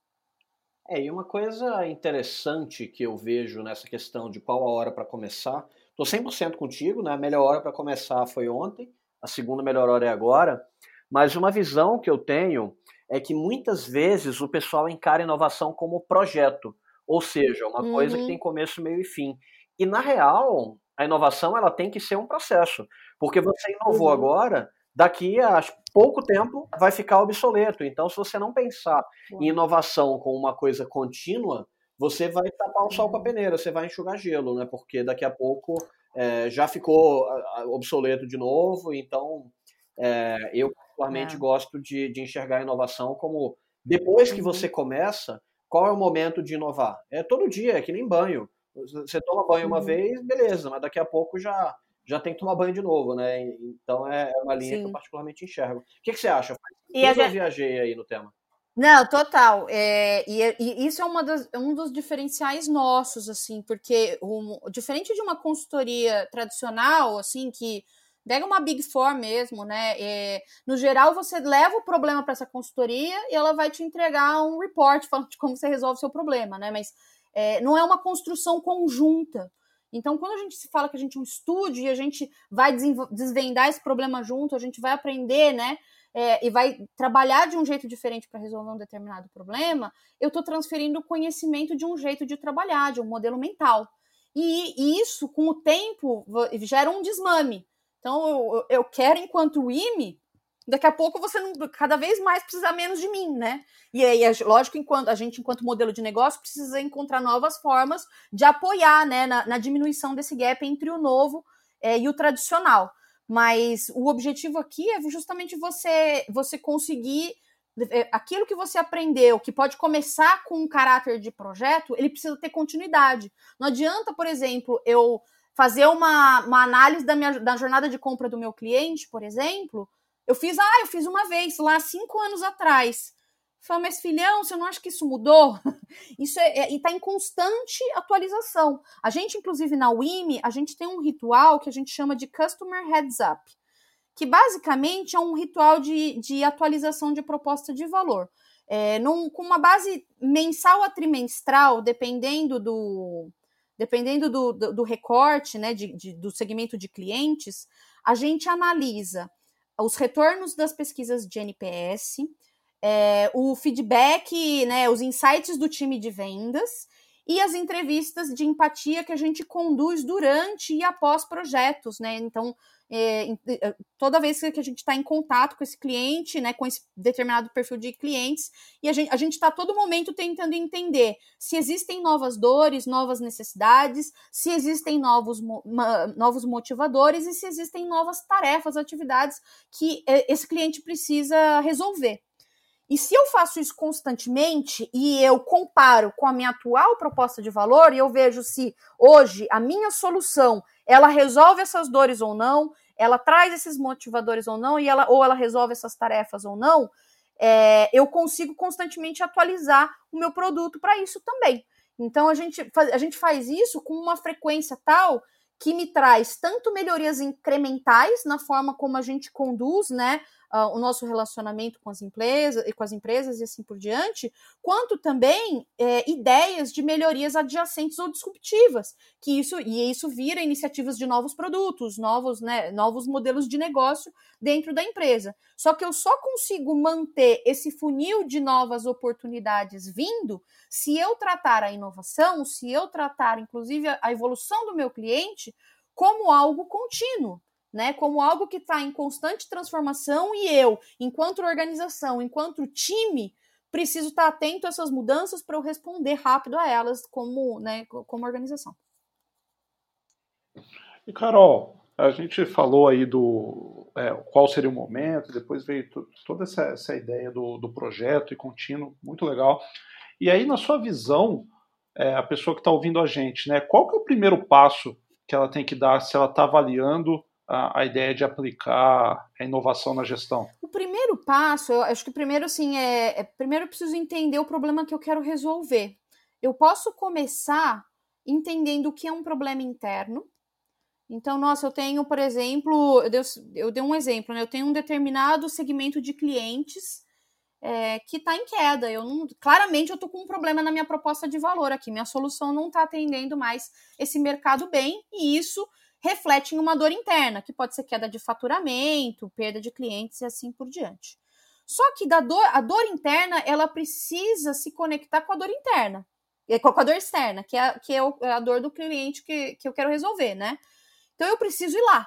Speaker 1: É, e uma coisa interessante que eu vejo nessa questão de qual a hora para começar, estou 100% contigo, né? a melhor hora para começar foi ontem, a segunda melhor hora é agora, mas uma visão que eu tenho é que muitas vezes o pessoal encara inovação como projeto. Ou seja, uma uhum. coisa que uhum. tem começo, meio e fim. E na real, a inovação ela tem que ser um processo, porque você inovou uhum. agora, daqui a pouco tempo vai ficar obsoleto. Então, se você não pensar em inovação como uma coisa contínua, você vai tapar o sol com a uhum. peneira, você vai enxugar gelo, né? Porque daqui a pouco é, já ficou obsoleto de novo. Então, é, eu particularmente é. gosto de, de enxergar a inovação como depois que você uhum. começa, qual é o momento de inovar? É todo dia, é que nem banho. Você toma banho uma uhum. vez, beleza, mas daqui a pouco já, já tem que tomar banho de novo, né? Então é, é uma linha Sim. que eu particularmente enxergo. O que, que você acha? E eu já viajei aí no tema.
Speaker 3: Não, total. É, e, e, isso é uma das, um dos diferenciais nossos, assim, porque um, diferente de uma consultoria tradicional, assim, que pega uma Big Four mesmo, né? É, no geral, você leva o problema para essa consultoria e ela vai te entregar um report (laughs) falando de como você resolve o seu problema, né? Mas é, não é uma construção conjunta. Então, quando a gente se fala que a gente é um estúdio e a gente vai desvendar esse problema junto, a gente vai aprender, né? É, e vai trabalhar de um jeito diferente para resolver um determinado problema, eu estou transferindo o conhecimento de um jeito de trabalhar, de um modelo mental. E, e isso, com o tempo, gera um desmame. Então, eu, eu quero, enquanto IME, daqui a pouco você não, cada vez mais precisa menos de mim, né? E aí, lógico, enquanto a gente, enquanto modelo de negócio, precisa encontrar novas formas de apoiar, né, na, na diminuição desse gap entre o novo é, e o tradicional. Mas o objetivo aqui é justamente você, você conseguir é, aquilo que você aprendeu, que pode começar com um caráter de projeto, ele precisa ter continuidade. Não adianta, por exemplo, eu fazer uma, uma análise da, minha, da jornada de compra do meu cliente, por exemplo. Eu fiz, ah, eu fiz uma vez lá cinco anos atrás. Falei, mas filhão, você não acha que isso mudou? (laughs) Isso é, é está em constante atualização. A gente, inclusive, na WIMI, a gente tem um ritual que a gente chama de Customer Heads Up, que basicamente é um ritual de, de atualização de proposta de valor. É, num, com uma base mensal a trimestral, dependendo do, dependendo do, do, do recorte, né, de, de, do segmento de clientes, a gente analisa os retornos das pesquisas de NPS, é, o feedback, né, os insights do time de vendas e as entrevistas de empatia que a gente conduz durante e após projetos, né? Então, é, é, toda vez que a gente está em contato com esse cliente, né, com esse determinado perfil de clientes, e a gente está todo momento tentando entender se existem novas dores, novas necessidades, se existem novos, novos motivadores e se existem novas tarefas, atividades que é, esse cliente precisa resolver. E se eu faço isso constantemente e eu comparo com a minha atual proposta de valor e eu vejo se hoje a minha solução ela resolve essas dores ou não, ela traz esses motivadores ou não, e ela, ou ela resolve essas tarefas ou não, é, eu consigo constantemente atualizar o meu produto para isso também. Então a gente, a gente faz isso com uma frequência tal que me traz tanto melhorias incrementais na forma como a gente conduz, né, uh, o nosso relacionamento com as empresas e com as empresas e assim por diante, quanto também é, ideias de melhorias adjacentes ou disruptivas, que isso e isso vira iniciativas de novos produtos, novos, né, novos modelos de negócio dentro da empresa. Só que eu só consigo manter esse funil de novas oportunidades vindo se eu tratar a inovação, se eu tratar inclusive a evolução do meu cliente como algo contínuo né, como algo que está em constante transformação e eu, enquanto organização, enquanto time, preciso estar tá atento a essas mudanças para eu responder rápido a elas como, né, como organização.
Speaker 2: E Carol, a gente falou aí do é, qual seria o momento, depois veio toda essa, essa ideia do, do projeto e contínuo, muito legal. E aí, na sua visão, é, a pessoa que está ouvindo a gente, né, qual que é o primeiro passo que ela tem que dar se ela está avaliando a, a, ideia de aplicar a inovação na gestão?
Speaker 3: O primeiro passo, eu acho que primeiro assim é, é primeiro eu preciso entender o problema que eu quero resolver. Eu posso começar entendendo o que é um problema interno. Então, nossa, eu tenho, por exemplo, eu dei, eu dei um exemplo, né? Eu tenho um determinado segmento de clientes é, que está em queda. Eu não, claramente eu estou com um problema na minha proposta de valor aqui. Minha solução não está atendendo mais esse mercado bem, e isso reflete em uma dor interna, que pode ser queda de faturamento, perda de clientes e assim por diante. Só que da dor, a dor interna, ela precisa se conectar com a dor interna, é, com a dor externa, que é, que é, é a dor do cliente que, que eu quero resolver, né? Então eu preciso ir lá.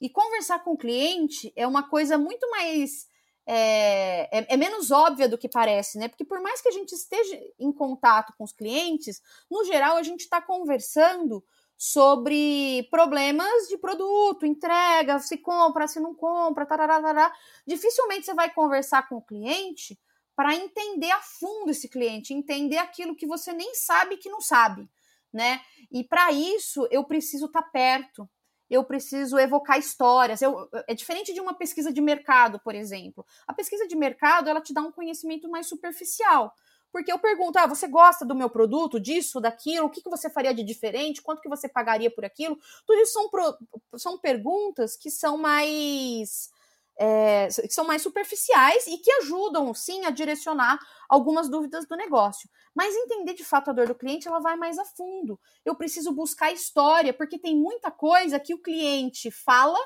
Speaker 3: E conversar com o cliente é uma coisa muito mais. É, é, é, menos óbvia do que parece, né? Porque por mais que a gente esteja em contato com os clientes, no geral a gente está conversando sobre problemas de produto, entrega, se compra, se não compra, tarará, dificilmente você vai conversar com o cliente para entender a fundo esse cliente, entender aquilo que você nem sabe que não sabe, né? E para isso eu preciso estar tá perto, eu preciso evocar histórias. Eu, é diferente de uma pesquisa de mercado, por exemplo. A pesquisa de mercado ela te dá um conhecimento mais superficial. Porque eu pergunto, ah, você gosta do meu produto, disso, daquilo, o que, que você faria de diferente, quanto que você pagaria por aquilo? Tudo isso são, pro, são perguntas que são mais. É, que são mais superficiais e que ajudam, sim, a direcionar algumas dúvidas do negócio. Mas entender de fato a dor do cliente, ela vai mais a fundo. Eu preciso buscar história, porque tem muita coisa que o cliente fala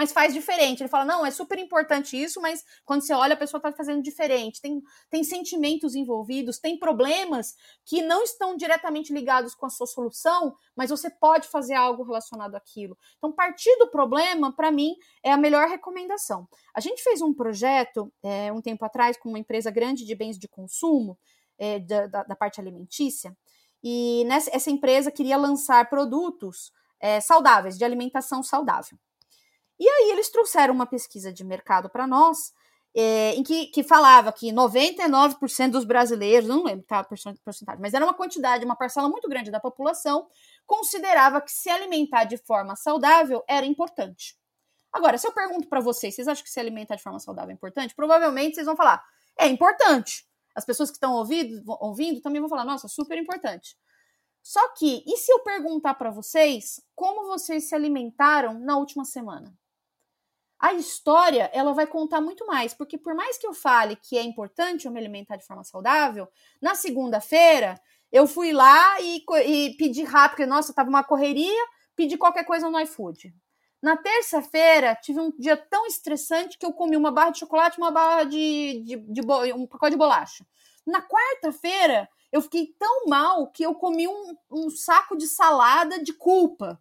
Speaker 3: mas faz diferente. Ele fala, não, é super importante isso, mas quando você olha, a pessoa está fazendo diferente. Tem, tem sentimentos envolvidos, tem problemas que não estão diretamente ligados com a sua solução, mas você pode fazer algo relacionado àquilo. Então, partir do problema, para mim, é a melhor recomendação. A gente fez um projeto é, um tempo atrás com uma empresa grande de bens de consumo, é, da, da, da, parte alimentícia, e nessa, essa empresa queria lançar produtos é, saudáveis, de alimentação saudável. E aí eles trouxeram uma pesquisa de mercado para nós, é, em que, que falava que 99% dos brasileiros, não lembro tá, a porcentagem, mas era uma quantidade, uma parcela muito grande da população, considerava que se alimentar de forma saudável era importante. Agora, se eu pergunto para vocês, vocês acham que se alimentar de forma saudável é importante? Provavelmente vocês vão falar, é importante. As pessoas que estão ouvindo, ouvindo também vão falar, nossa, super importante. Só que, e se eu perguntar para vocês como vocês se alimentaram na última semana? A história, ela vai contar muito mais, porque por mais que eu fale que é importante eu me alimentar de forma saudável, na segunda-feira eu fui lá e, e pedi rápido, porque, nossa, tava uma correria, pedi qualquer coisa no iFood. Na terça-feira, tive um dia tão estressante que eu comi uma barra de chocolate e uma barra de, de, de, de um pacote de bolacha. Na quarta-feira, eu fiquei tão mal que eu comi um, um saco de salada de culpa.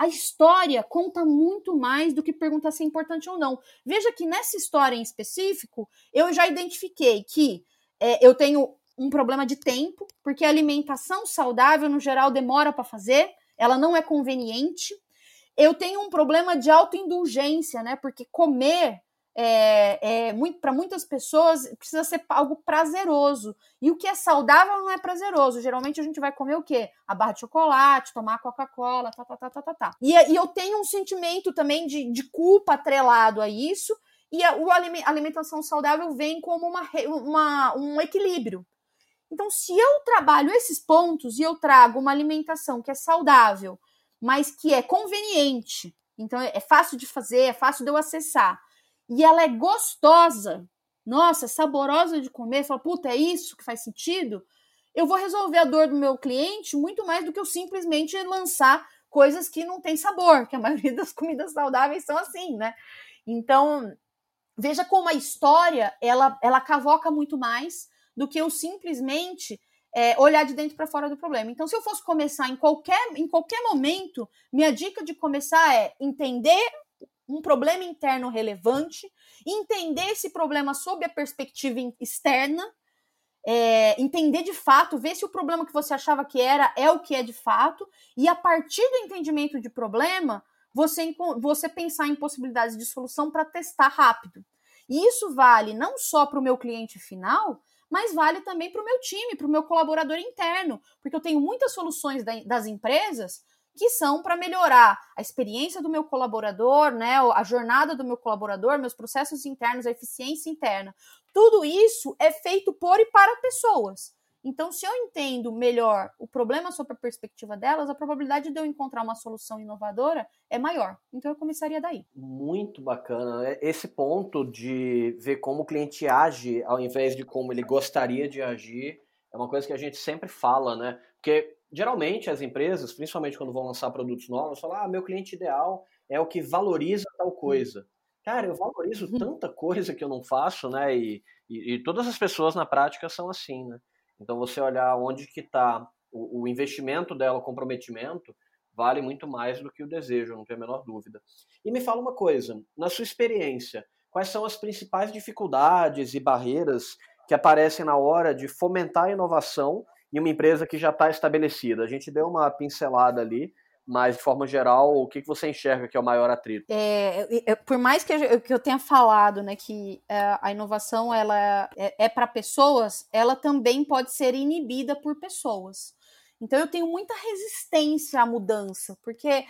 Speaker 3: A história conta muito mais do que perguntar se é importante ou não. Veja que nessa história em específico, eu já identifiquei que é, eu tenho um problema de tempo, porque a alimentação saudável, no geral, demora para fazer, ela não é conveniente. Eu tenho um problema de autoindulgência, né? Porque comer é, é muito para muitas pessoas precisa ser algo prazeroso. E o que é saudável não é prazeroso. Geralmente a gente vai comer o quê? A barra de chocolate, tomar Coca-Cola, tá, tá, tá, tá, tá, tá. E, e eu tenho um sentimento também de, de culpa atrelado a isso. E a, a alimentação saudável vem como uma, uma, um equilíbrio. Então, se eu trabalho esses pontos e eu trago uma alimentação que é saudável, mas que é conveniente. Então é fácil de fazer, é fácil de eu acessar. E ela é gostosa. Nossa, é saborosa de comer. Fala, puta, é isso que faz sentido? Eu vou resolver a dor do meu cliente muito mais do que eu simplesmente lançar coisas que não têm sabor, que a maioria (laughs) das comidas saudáveis são assim, né? Então, veja como a história ela, ela cavoca muito mais do que eu simplesmente é, olhar de dentro para fora do problema. Então, se eu fosse começar em qualquer, em qualquer momento, minha dica de começar é entender um problema interno relevante, entender esse problema sob a perspectiva externa, é, entender de fato, ver se o problema que você achava que era é o que é de fato, e a partir do entendimento de problema, você, você pensar em possibilidades de solução para testar rápido. E isso vale não só para o meu cliente final, mas vale também para o meu time, para o meu colaborador interno, porque eu tenho muitas soluções das empresas que são para melhorar a experiência do meu colaborador, né, a jornada do meu colaborador, meus processos internos, a eficiência interna. Tudo isso é feito por e para pessoas. Então, se eu entendo melhor o problema sob a perspectiva delas, a probabilidade de eu encontrar uma solução inovadora é maior. Então, eu começaria daí.
Speaker 1: Muito bacana. É, esse ponto de ver como o cliente age ao invés de como ele gostaria de agir é uma coisa que a gente sempre fala, né? Porque geralmente as empresas, principalmente quando vão lançar produtos novos, falam: ah, meu cliente ideal é o que valoriza tal coisa. Cara, eu valorizo uhum. tanta coisa que eu não faço, né? E, e, e todas as pessoas na prática são assim, né? Então você olhar onde que está o, o, investimento dela, o comprometimento, vale muito mais do que o desejo, não tenho a menor dúvida. E me fala uma coisa, na sua experiência, quais são as principais dificuldades e barreiras que aparecem na hora de fomentar a inovação em uma empresa que já está estabelecida? A gente deu uma pincelada ali, mas, de forma geral, o que, você enxerga que é o maior atrito?
Speaker 3: É, é, por mais que eu, que eu, tenha falado né, que é, a inovação ela é, é para pessoas, ela também pode ser inibida por pessoas. Então, eu tenho muita resistência à mudança, porque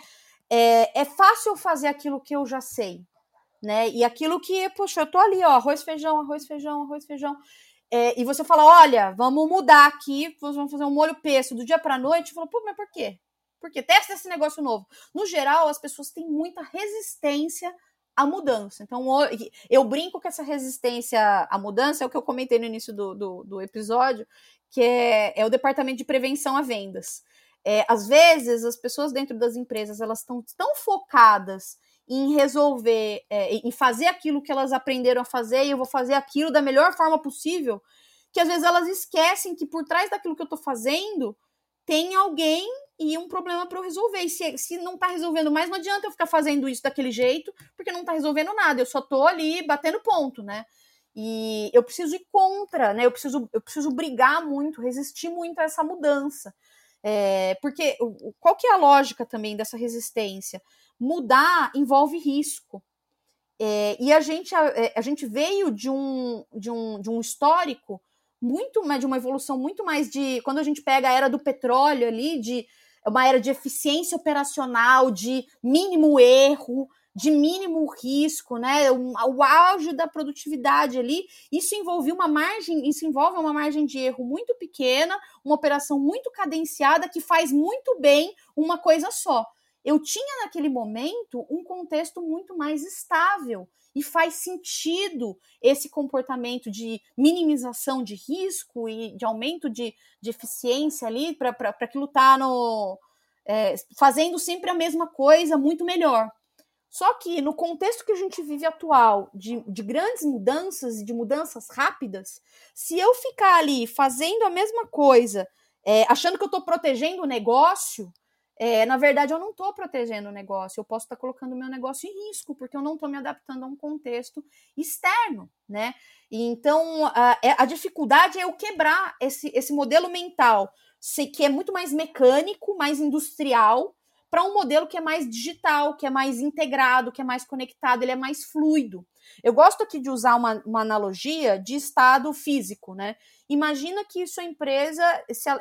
Speaker 3: é, é fácil fazer aquilo que eu já sei. Né? E aquilo que, poxa, eu tô ali, ó, arroz, feijão, arroz, feijão, arroz, feijão. É, e você fala, olha, vamos mudar aqui, vamos fazer um molho pesto do dia para noite. Fala, pô, mas por quê? Porque testa esse negócio novo. No geral, as pessoas têm muita resistência à mudança. Então, eu brinco que essa resistência à mudança é o que eu comentei no início do, do, do episódio, que é, é, o departamento de prevenção a vendas. É, às vezes, as pessoas dentro das empresas elas estão tão focadas em resolver, é, em fazer aquilo que elas aprenderam a fazer, e eu vou fazer aquilo da melhor forma possível, que às vezes elas esquecem que por trás daquilo que eu estou fazendo tem alguém e um problema para eu resolver. E se, se não tá resolvendo mais, não adianta eu ficar fazendo isso daquele jeito, porque não tá resolvendo nada. Eu só tô ali batendo ponto, né? E eu preciso ir contra, né? Eu preciso, eu preciso brigar muito, resistir muito a essa mudança. É, porque qual que é a lógica também dessa resistência? Mudar envolve risco. É, e a gente, a, é, a, gente veio de um, de um, de um histórico muito de uma evolução muito mais de quando a gente pega a era do petróleo ali, de uma era de eficiência operacional, de mínimo erro, de mínimo risco, né? O, o auge da produtividade ali. Isso envolve uma margem, isso envolve uma margem de erro muito pequena, uma operação muito cadenciada que faz muito bem uma coisa só. Eu tinha naquele momento um contexto muito mais estável e faz sentido esse comportamento de minimização de risco e de aumento de, de eficiência ali para aquilo estar tá no. É, fazendo sempre a mesma coisa muito melhor. Só que no contexto que a gente vive atual, de, de grandes mudanças e de mudanças rápidas, se eu ficar ali fazendo a mesma coisa, é, achando que eu estou protegendo o negócio, é, na verdade, eu não estou protegendo o negócio, eu posso estar tá colocando o meu negócio em risco, porque eu não estou me adaptando a um contexto externo, né? E então, a, é, a dificuldade é eu quebrar esse, esse modelo mental, que é muito mais mecânico, mais industrial, para um modelo que é mais digital, que é mais integrado, que é mais conectado, ele é mais fluido. Eu gosto aqui de usar uma, uma analogia de estado físico, né? Imagina que sua empresa,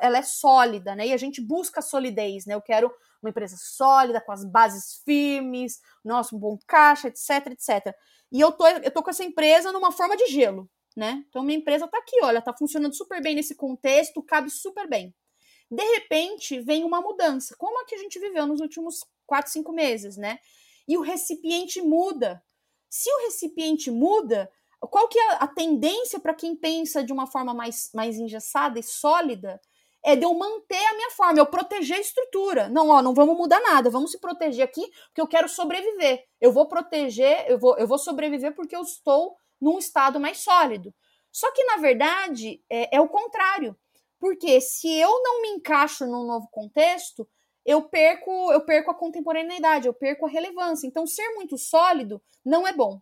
Speaker 3: ela é sólida, né? E a gente busca solidez, né? Eu quero uma empresa sólida, com as bases firmes, nosso um bom caixa, etc, etc. E eu tô, eu tô com essa empresa numa forma de gelo, né? Então minha empresa tá aqui, olha, tá funcionando super bem nesse contexto, cabe super bem. De repente, vem uma mudança, como a que a gente viveu nos últimos quatro, cinco meses, né? E o recipiente muda. Se o recipiente muda, qual que é a tendência para quem pensa de uma forma mais, mais engessada e sólida? É de eu manter a minha forma, eu proteger a estrutura. Não, ó, não vamos mudar nada, vamos se proteger aqui, porque eu quero sobreviver. Eu vou proteger, eu vou, eu vou sobreviver porque eu estou num estado mais sólido. Só que, na verdade, é, é o contrário. Porque se eu não me encaixo num novo contexto, eu perco, eu perco a contemporaneidade, eu perco a relevância. Então, ser muito sólido não é bom.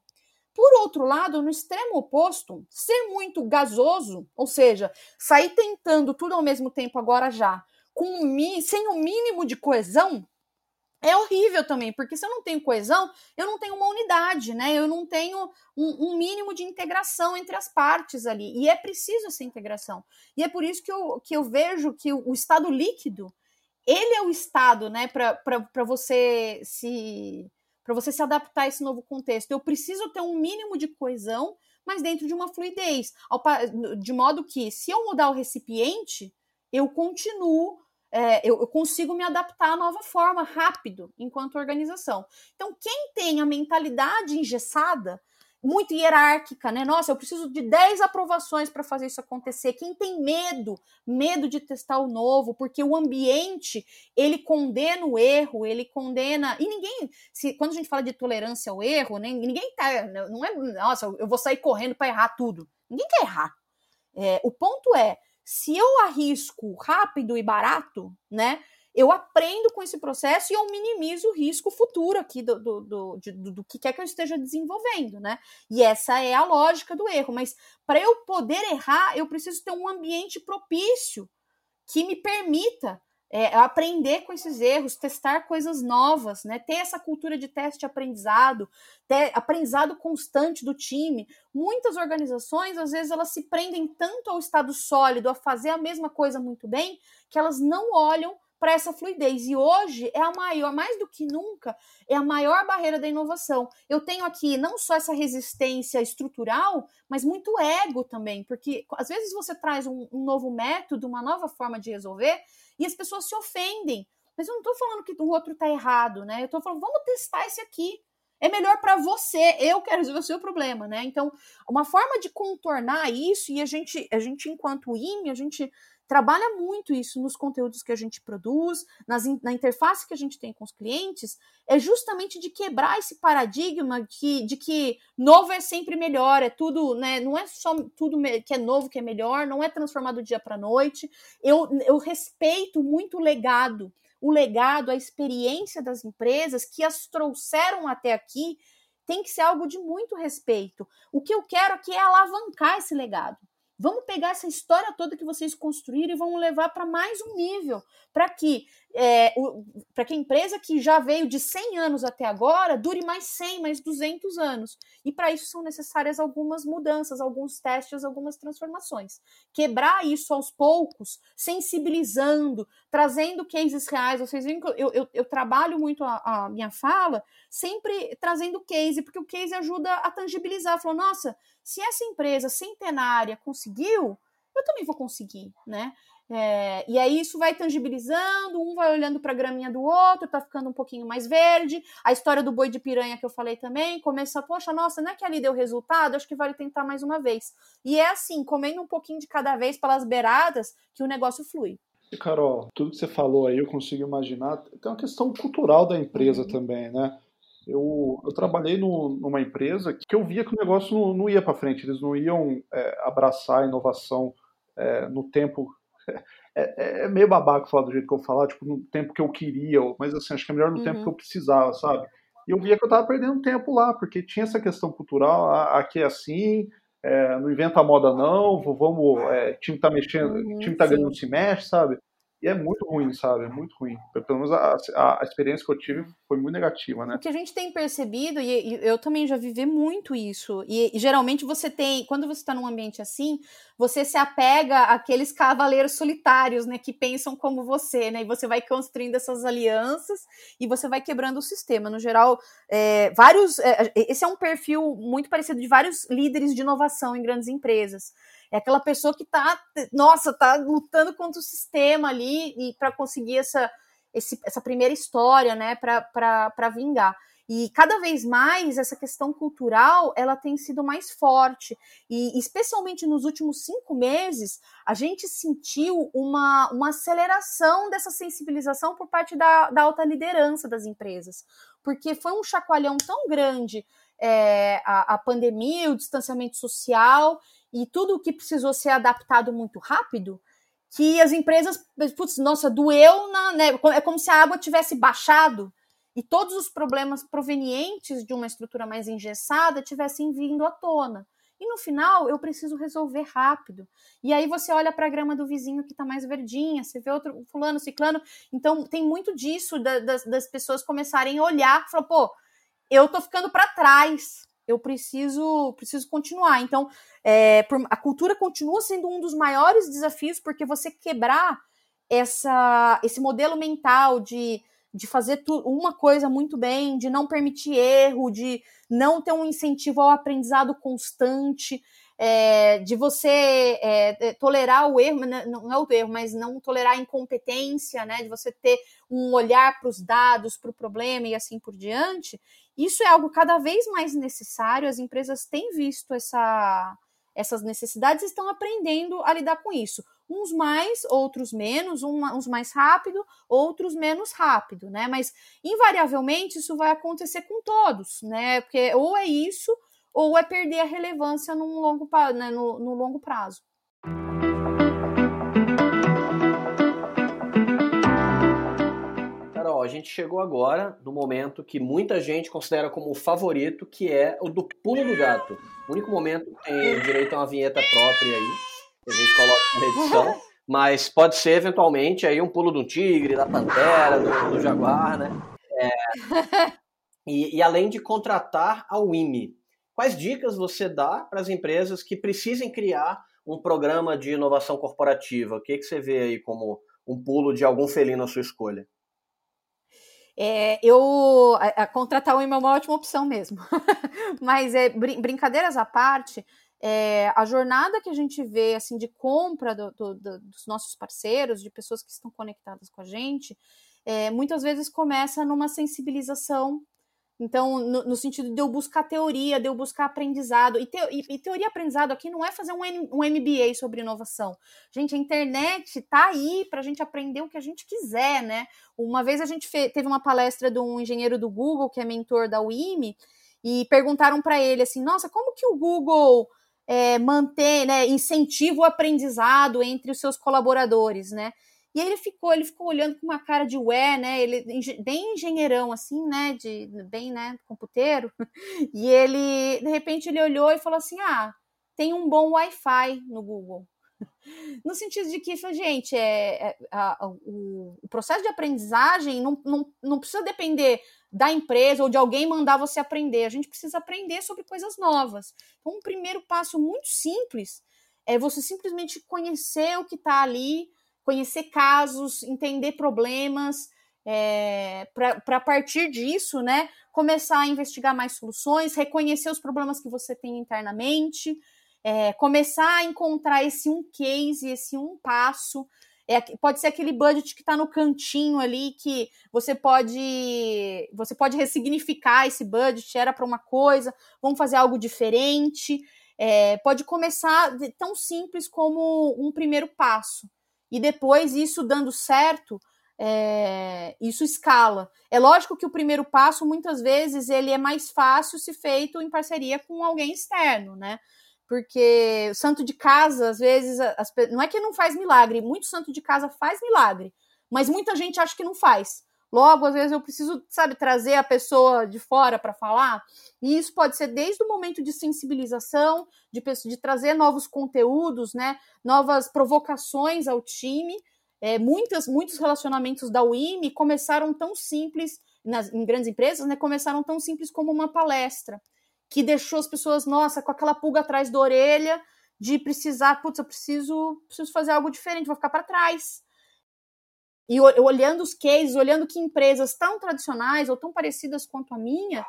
Speaker 3: Por outro lado, no extremo oposto, ser muito gasoso, ou seja, sair tentando tudo ao mesmo tempo agora já, com sem o mínimo de coesão, é horrível também, porque se eu não tenho coesão, eu não tenho uma unidade, né? Eu não tenho um, um, mínimo de integração entre as partes ali. E é preciso essa integração. E é por isso que eu, que eu vejo que o, o estado líquido, ele é o estado, né, para você se para você se adaptar a esse novo contexto. Eu preciso ter um mínimo de coesão, mas dentro de uma fluidez, de modo que se eu mudar o recipiente, eu continuo é, eu, eu, consigo me adaptar à nova forma rápido enquanto organização. Então, quem tem a mentalidade engessada, muito hierárquica, né? Nossa, eu preciso de 10 aprovações para fazer isso acontecer. Quem tem medo, medo de testar o novo, porque o ambiente, ele condena o erro, ele condena. E ninguém, se quando a gente fala de tolerância ao erro, né, ninguém tá, não é, nossa, eu vou sair correndo para errar tudo. Ninguém quer errar. É, o ponto é, se eu arrisco rápido e barato, né? Eu aprendo com esse processo e eu minimizo o risco futuro aqui do, do, do, do, do que quer que eu esteja desenvolvendo, né? E essa é a lógica do erro. Mas para eu poder errar, eu preciso ter um ambiente propício que me permita é, aprender com esses erros, testar coisas novas, né? Ter essa cultura de teste aprendizado, ter aprendizado constante do time. Muitas organizações, às vezes, elas se prendem tanto ao estado sólido, a fazer a mesma coisa muito bem, que elas não olham para essa fluidez. E hoje é a maior, mais do que nunca, é a maior barreira da inovação. Eu tenho aqui não só essa resistência estrutural, mas muito ego também, porque às vezes você traz um, um novo método, uma nova forma de resolver, e as pessoas se ofendem. Mas eu não estou falando que o outro está errado, né? Eu estou falando, vamos testar esse aqui. É melhor para você, eu quero resolver o seu problema, né? Então, uma forma de contornar isso, e a gente, a gente enquanto IME, a gente trabalha muito isso nos conteúdos que a gente produz, nas, na interface que a gente tem com os clientes, é justamente de quebrar esse paradigma de que, de que novo é sempre melhor, é tudo, né? Não é só tudo que é novo que é melhor, não é transformado do dia para noite. Eu, eu respeito muito o legado, o legado, a experiência das empresas que as trouxeram até aqui tem que ser algo de muito respeito. O que eu quero aqui é alavancar esse legado. Vamos pegar essa história toda que vocês construíram e vamos levar para mais um nível, para que é, para que a empresa que já veio de 100 anos até agora dure mais 100, mais 200 anos. E para isso são necessárias algumas mudanças, alguns testes, algumas transformações. Quebrar isso aos poucos, sensibilizando, trazendo cases reais. Vocês veem que eu, eu, eu trabalho muito a, a, minha fala sempre trazendo case, porque o case ajuda a tangibilizar. Falou, nossa, se essa empresa centenária conseguiu, eu também vou conseguir, né? É, e aí isso vai tangibilizando, um vai olhando para a graminha do outro, tá ficando um pouquinho mais verde. A história do boi de piranha que eu falei também, começa, poxa, nossa, não é que ali deu resultado, acho que vale tentar mais uma vez. E é assim, comendo um pouquinho de cada vez pelas beiradas, que o negócio flui.
Speaker 2: Carol, tudo que você falou aí, eu consigo imaginar, tem uma questão cultural da empresa uhum. também, né? Eu, eu trabalhei no, numa empresa que eu via que o negócio não, não ia para frente, eles não iam é, abraçar a inovação é, no tempo é, é, meio babaca falar do jeito que eu falar, tipo, no tempo que eu queria, mas assim, acho que é melhor no uhum. tempo que eu precisava, sabe? E eu via que eu tava perdendo tempo lá, porque tinha essa questão cultural, aqui é assim, é, não inventa a moda não, vamos, é, time tá mexendo, uhum, time tá ganhando, se mexe, sabe? E é muito ruim, sabe? É muito ruim. Pelo menos a, a, a, experiência que eu tive foi muito negativa, né?
Speaker 3: O que a gente tem percebido, e, e eu também já vivi muito isso, e, e geralmente você tem, quando você está num ambiente assim, você se apega àqueles cavaleiros solitários, né, que pensam como você, né? E você vai construindo essas alianças e você vai quebrando o sistema. No geral, é, vários. É, esse é um perfil muito parecido de vários líderes de inovação em grandes empresas É aquela pessoa que tá, nossa, tá lutando contra o sistema ali e para conseguir essa, esse, essa primeira história, né, para vingar. E cada vez mais essa questão cultural ela tem sido mais forte. E especialmente nos últimos cinco meses, a gente sentiu uma, uma aceleração dessa sensibilização por parte da, da alta liderança das empresas. Porque foi um chacoalhão tão grande é, a, a pandemia, o distanciamento social e tudo o que precisou ser adaptado muito rápido, que as empresas, putz, nossa, doeu na, né, é como se a água tivesse baixado e todos os problemas provenientes de uma estrutura mais engessada tivessem vindo à tona. E no final eu preciso resolver rápido. E aí você olha para a grama do vizinho que está mais verdinha, você vê outro fulano, ciclano. Então tem muito disso da, das, das, pessoas começarem a olhar e falar, pô, eu tô ficando para trás. Eu preciso, preciso continuar. Então, é, a cultura continua sendo um dos maiores desafios, porque você quebrar essa, esse modelo mental de de fazer uma coisa muito bem, de não permitir erro, de não ter um incentivo ao aprendizado constante, é, de você é, é tolerar o erro, né, não é o erro, mas não tolerar a incompetência, né, de você ter um olhar para os dados, para o problema e assim por diante. Isso é algo cada vez mais necessário. As empresas têm visto essa, essas necessidades e estão aprendendo a lidar com isso uns mais, outros menos, uns mais rápido, outros menos rápido, né? Mas invariavelmente isso vai acontecer com todos, né? Porque ou é isso, ou é perder a relevância num longo, né, no, no longo prazo.
Speaker 1: Carol, a gente chegou agora no momento que muita gente considera como o favorito, que é o do pulo do gato. O único momento que tem direito a uma vinheta própria aí a gente coloca na edição. (laughs) mas pode ser eventualmente aí um pulo do tigre, da pantera, do, do jaguar, né? É, (laughs) e, e, além de contratar a WIMI, quais dicas você dá para as empresas que precisem criar um programa de inovação corporativa? O que, que você vê aí como um pulo de algum felino à sua escolha?
Speaker 3: É, eu a, a contratar o WIMI é uma ótima opção mesmo, (laughs) mas é, brin brincadeiras à parte é, a jornada que a gente vê assim de compra do, do, do, dos nossos parceiros, de pessoas que estão conectadas com a gente, é, muitas vezes começa numa sensibilização. Então, no, no, sentido de eu buscar teoria, de eu buscar aprendizado. E, te, e, e teoria e aprendizado aqui não é fazer um, um MBA sobre inovação. Gente, a internet tá aí para a gente aprender o que a gente quiser, né? Uma vez a gente teve uma palestra de um engenheiro do Google, que é mentor da UIME, e perguntaram para ele assim: nossa, como que o Google é, manter, né, incentiva o aprendizado entre os seus colaboradores, né? E aí ele ficou, ele ficou olhando com uma cara de ué, né? Ele bem engenheirão assim, né, de bem, né, computeiro. (laughs) E ele, de repente, ele olhou e falou assim: "Ah, tem um bom Wi-Fi no Google". (laughs) No sentido de que, gente, é, é a, o, o, processo de aprendizagem não, não, não precisa depender da empresa ou de alguém mandar você aprender. A gente precisa aprender sobre coisas novas. Então, um primeiro passo muito simples é você simplesmente conhecer o que está ali, conhecer casos, entender problemas, é, para a partir disso, né, começar a investigar mais soluções, reconhecer os problemas que você tem internamente, é, começar a encontrar esse um case, esse um passo é, pode ser aquele budget que está no cantinho ali que você pode você pode ressignificar esse budget, era para uma coisa, vamos fazer algo diferente. É, pode começar tão simples como um primeiro passo. E depois, isso dando certo, é, isso escala. É lógico que o primeiro passo, muitas vezes, ele é mais fácil se feito em parceria com alguém externo, né? porque o santo de casa, às vezes, as, não é que não faz milagre, muito santo de casa faz milagre, mas muita gente acha que não faz. Logo, às vezes eu preciso, sabe, trazer a pessoa de fora para falar. E isso pode ser desde o momento de sensibilização, de, de trazer novos conteúdos, né, novas provocações ao time. É, muitas, muitos relacionamentos da UIME começaram tão simples, nas, em grandes empresas, né, começaram tão simples como uma palestra que deixou as pessoas, nossa, com aquela pulga atrás da orelha de precisar, putz, eu preciso, preciso fazer algo diferente, vou ficar para trás. E olhando os cases, olhando que empresas tão tradicionais ou tão parecidas quanto a minha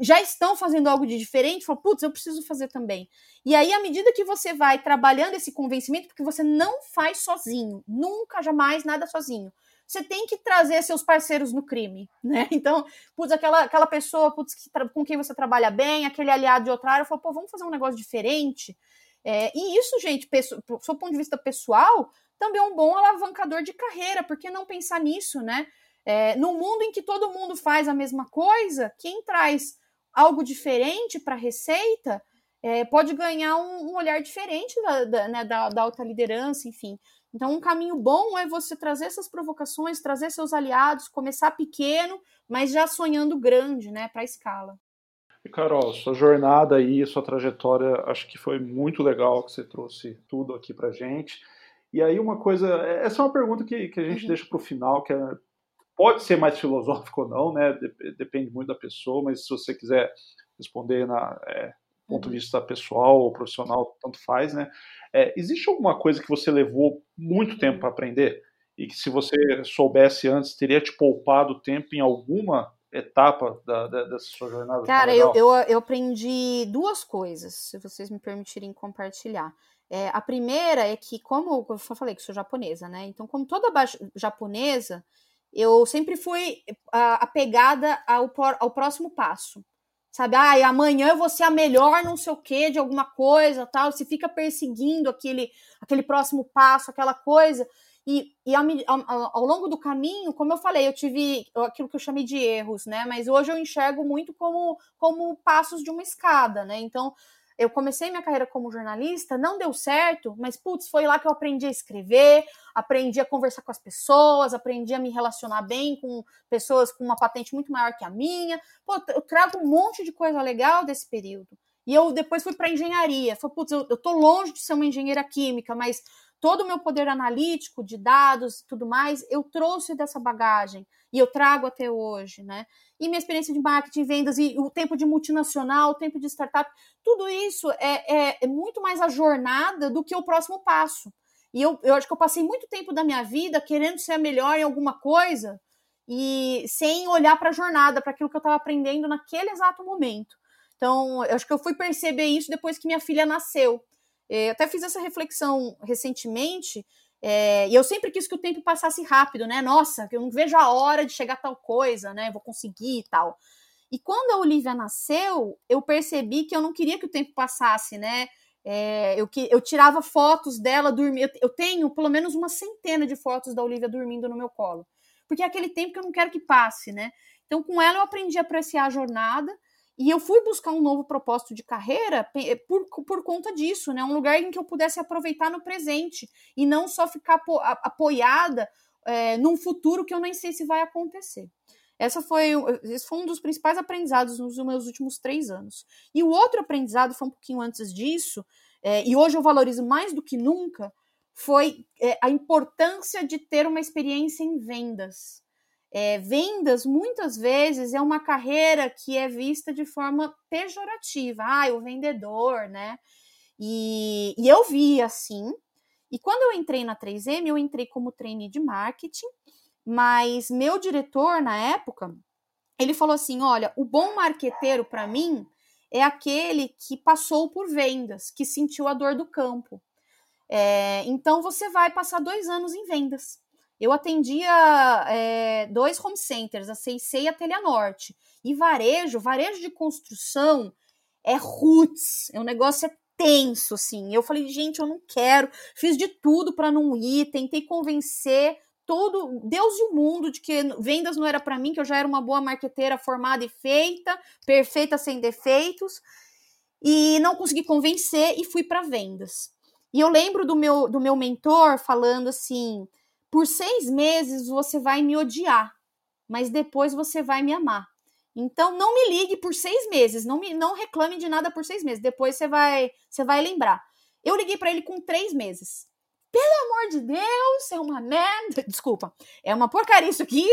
Speaker 3: já estão fazendo algo de diferente, falam, putz, eu preciso fazer também. E aí, à medida que você vai trabalhando esse convencimento, porque você não faz sozinho, nunca, jamais, nada sozinho. Você tem que trazer seus parceiros no crime, (laughs) né? Então, putz, aquela, aquela pessoa putz, que, com quem você trabalha bem, aquele aliado de outra área, falou, pô, vamos fazer um negócio diferente. É, e isso, gente, do seu ponto de vista pessoal, também é um bom alavancador de carreira, por que não pensar nisso, né? É, no mundo em que todo mundo faz a mesma coisa, quem traz algo diferente para a receita é, pode ganhar um, um olhar diferente da, da, né, da, da alta liderança, enfim. Então, um caminho bom é você trazer essas provocações, trazer seus aliados, começar pequeno, mas já sonhando grande, né, para a escala.
Speaker 2: E Carol, sua jornada aí, sua trajetória, acho que foi muito legal que você trouxe tudo aqui para gente. E aí uma coisa, essa é uma pergunta que, que a gente uhum. deixa para o final, que é, pode ser mais filosófico ou não, né? Depende muito da pessoa, mas se você quiser responder na é, ponto de uhum. vista pessoal ou profissional, tanto faz, né? É, existe alguma coisa que você levou muito tempo para aprender e que se você soubesse antes teria te poupado tempo em alguma etapa da, da, dessa sua jornada?
Speaker 3: Cara, eu, eu, eu, aprendi duas coisas, se vocês me permitirem compartilhar. É, a primeira é que, como eu falei que sou japonesa, né? Então, como toda japonesa, eu sempre fui apegada ao, ao próximo passo. Sabe, ah, amanhã eu vou ser a melhor não sei o que de alguma coisa, tal. Se fica perseguindo aquele, aquele próximo passo, aquela coisa. E, e ao, ao, ao, longo do caminho, como eu falei, eu tive aquilo que eu chamei de erros, né? Mas hoje eu enxergo muito como, como passos de uma escada, né? Então, eu comecei minha carreira como jornalista, não deu certo, mas putz, foi lá que eu aprendi a escrever, aprendi a conversar com as pessoas, aprendi a me relacionar bem com pessoas com uma patente muito maior que a minha. Pô, eu trago um monte de coisa legal desse período. E eu depois fui para engenharia. Falei, putz, eu, eu tô longe de ser uma engenheira química, mas todo o meu poder analítico de dados e tudo mais, eu trouxe dessa bagagem e eu trago até hoje, né? E minha experiência de marketing, vendas e o tempo de multinacional, o tempo de startup, tudo isso é, é, é muito mais a jornada do que o próximo passo. E eu, eu acho que eu passei muito tempo da minha vida querendo ser a melhor em alguma coisa e sem olhar para a jornada, para aquilo que eu estava aprendendo naquele exato momento. Então, eu acho que eu fui perceber isso depois que minha filha nasceu. Eu até fiz essa reflexão recentemente, é, e eu sempre quis que o tempo passasse rápido, né? Nossa, eu não vejo a hora de chegar tal coisa, né? Vou conseguir e tal. E quando a Olivia nasceu, eu percebi que eu não queria que o tempo passasse, né? É, eu, eu tirava fotos dela dormindo. Eu tenho pelo menos uma centena de fotos da Olivia dormindo no meu colo. Porque é aquele tempo que eu não quero que passe, né? Então, com ela, eu aprendi a apreciar a jornada. E eu fui buscar um novo propósito de carreira eh, por, por conta disso, né? Um lugar em que eu pudesse aproveitar no presente e não só ficar apo apoiada é, num futuro que eu nem sei se vai acontecer. Essa foi, esse foi um dos principais aprendizados nos meus últimos três anos. E o outro aprendizado foi um pouquinho antes disso, é, e hoje eu valorizo mais do que nunca, foi é, a importância de ter uma experiência em vendas. É, vendas, muitas vezes, é uma carreira que é vista de forma pejorativa. Ah, o vendedor, né? E, e eu vi assim. E quando eu entrei na 3M, eu entrei como trainee de marketing, mas meu diretor, na época, ele falou assim: olha, o bom marqueteiro para mim é aquele que passou por vendas, que sentiu a dor do campo. É, então você vai passar dois anos em vendas. Eu atendia é, dois home centers, a CIC e a Telha Norte. E varejo, varejo de construção é roots, é um negócio é tenso, assim. Eu falei, gente, eu não quero. Fiz de tudo para não ir, tentei convencer todo Deus e o mundo de que vendas não era para mim, que eu já era uma boa marqueteira formada e feita, perfeita sem defeitos. E não consegui convencer e fui para vendas. E eu lembro do meu do meu mentor falando assim: por seis meses você vai me odiar, mas depois você vai me amar. Então não me ligue por seis meses, não me não reclame de nada por seis meses. Depois você vai você vai lembrar. Eu liguei para ele com três meses pelo amor de Deus, é uma merda. Desculpa, é uma porcaria isso aqui.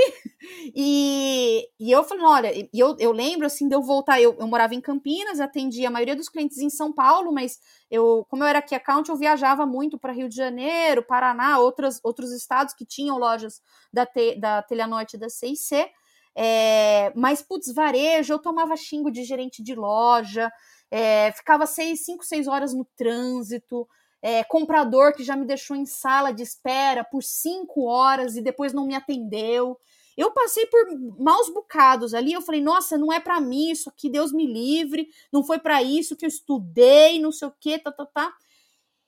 Speaker 3: E, e eu falei, olha, eu, eu lembro assim de eu voltar. Eu, eu morava em Campinas, atendia a maioria dos clientes em São Paulo, mas eu, como eu era aqui account, eu viajava muito para Rio de Janeiro, Paraná, outras, outros estados que tinham lojas da, te, da Telha Norte da CIC. É, mas, putz, varejo, eu tomava xingo de gerente de loja, é, ficava seis, cinco, seis horas no trânsito, é, comprador que já me deixou em sala de espera por cinco horas e depois não me atendeu. Eu passei por maus bocados ali. Eu falei, nossa, não é para mim isso aqui, Deus me livre. Não foi para isso que eu estudei, não sei o quê, tá, tá, tá.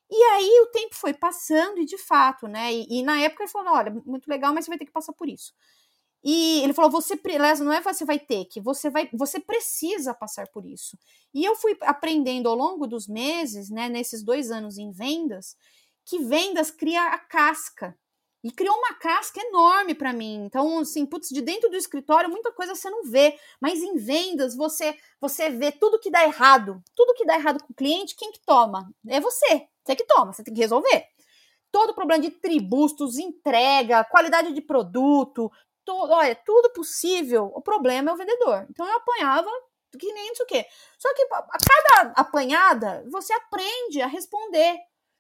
Speaker 3: E aí o tempo foi passando e de fato, né? E, e na época ele falou, olha, muito legal, mas você vai ter que passar por isso. E ele falou: você, não é você vai ter que, você vai, você precisa passar por isso. E eu fui aprendendo ao longo dos meses, né, nesses dois anos em vendas, que vendas cria a casca. E criou uma casca enorme para mim. Então, assim, putz, de dentro do escritório, muita coisa você não vê. Mas em vendas, você você vê tudo que dá errado. Tudo que dá errado com o cliente, quem que toma? É você. Você que toma, você tem que resolver todo problema de tributos, entrega, qualidade de produto, todo, olha, tudo possível. O problema é o vendedor. Então eu apanhava que nem isso o quê. Só que a cada apanhada, você aprende a responder.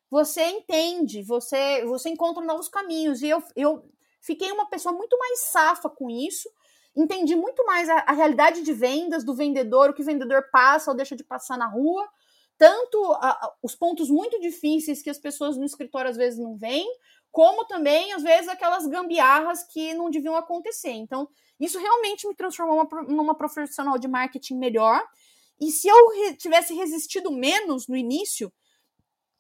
Speaker 3: Você entende, você, você encontra novos caminhos. E eu, eu fiquei uma pessoa muito mais safa com isso. Entendi muito mais a, a realidade de vendas do vendedor, o que o vendedor passa ou deixa de passar na rua. Tanto a, a, os pontos muito difíceis que as pessoas no escritório às vezes não veem, como também, às vezes, aquelas gambiarras que não deviam acontecer. Então, isso realmente me transformou uma, numa profissional de marketing melhor. E se eu re tivesse resistido menos no início,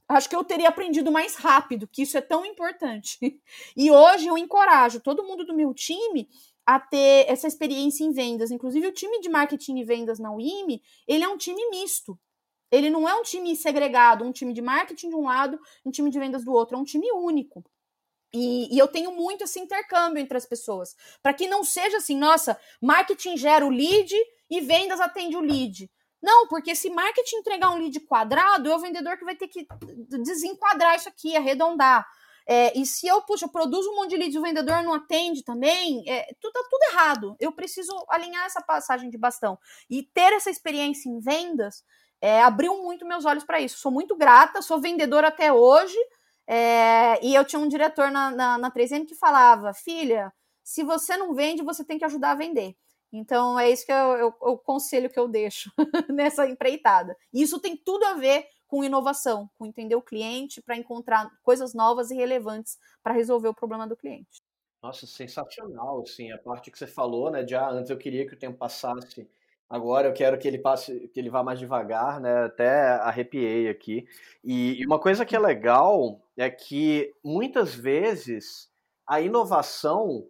Speaker 3: acho que eu teria aprendido mais rápido, que isso é tão importante. (laughs) E hoje eu encorajo todo mundo do meu time a ter essa experiência em vendas. Inclusive, o time de marketing e vendas na UIME, ele é um time misto. Ele não é um time segregado, um time de marketing de um lado, um time de vendas do outro, é um time único. E, e, eu tenho muito esse intercâmbio entre as pessoas. Para que não seja assim, nossa, marketing gera o lead e vendas atende o lead. Não, porque se marketing entregar um lead quadrado, é o vendedor que vai ter que desenquadrar isso aqui, arredondar. É, e se eu, puxa, eu produzo um monte de leads e o vendedor não atende também, é, tudo, tá tudo errado. Eu preciso alinhar essa passagem de bastão. E ter essa experiência em vendas é, abriu muito meus olhos para isso. Sou muito grata, sou vendedora até hoje, é, e eu tinha um diretor na, na, na 3M que falava: filha, se você não vende, você tem que ajudar a vender. Então é isso que eu, eu, o conselho que eu deixo (laughs) nessa empreitada. Isso tem tudo a ver com inovação, com entender o cliente para encontrar coisas novas e relevantes para resolver o problema do cliente.
Speaker 1: Nossa, sensacional, assim, a parte que você falou, né, de ah, antes eu queria que o tempo passasse Agora eu quero que ele passe, que ele vá mais devagar, né? Até arrepiei aqui. E, e uma coisa que é legal é que muitas vezes a inovação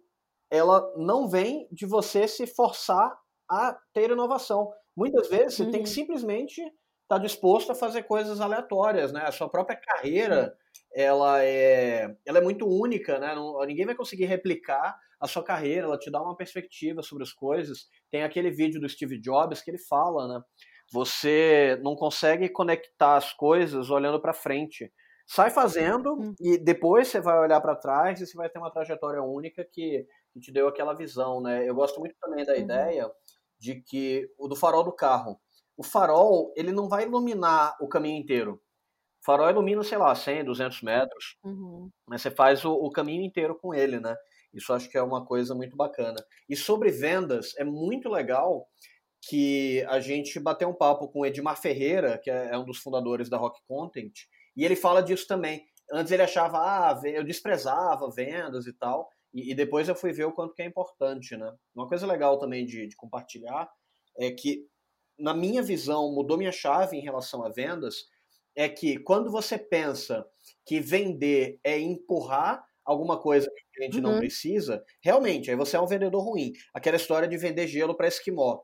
Speaker 1: ela não vem de você se forçar a ter inovação. Muitas vezes você uhum. tem que uhum. simplesmente estar tá disposto a fazer coisas aleatórias, né? A sua própria carreira, ela é, ela é muito única, né? Não, ninguém vai conseguir replicar a sua carreira, ela te dá uma perspectiva sobre as coisas. Tem aquele vídeo do Steve Jobs que ele fala, né? Você não consegue conectar as coisas olhando para frente. Sai fazendo hum. e depois você vai olhar para trás e você vai ter uma trajetória única que, que, te deu aquela visão, né? Eu gosto muito também da uhum. ideia de que o do farol do carro. O farol, ele não vai iluminar o caminho inteiro. Farol ilumina, sei lá, 100, 200 metros. Uhum. Mas você faz o, o caminho inteiro com ele, né? Isso acho que é uma coisa muito bacana. E sobre vendas, é muito legal que a gente bateu um papo com o Edmar Ferreira, que é, é um dos fundadores da Rock Content, e ele fala disso também. Antes ele achava, ah, eu desprezava vendas e tal, e, e depois eu fui ver o quanto que é importante, né? Uma coisa legal também de, de compartilhar é que, na minha visão, mudou minha chave em relação a vendas, é que quando você pensa que vender é empurrar alguma coisa que o cliente uhum. não precisa, realmente, aí você é um vendedor ruim. Aquela história de vender gelo para esquimó.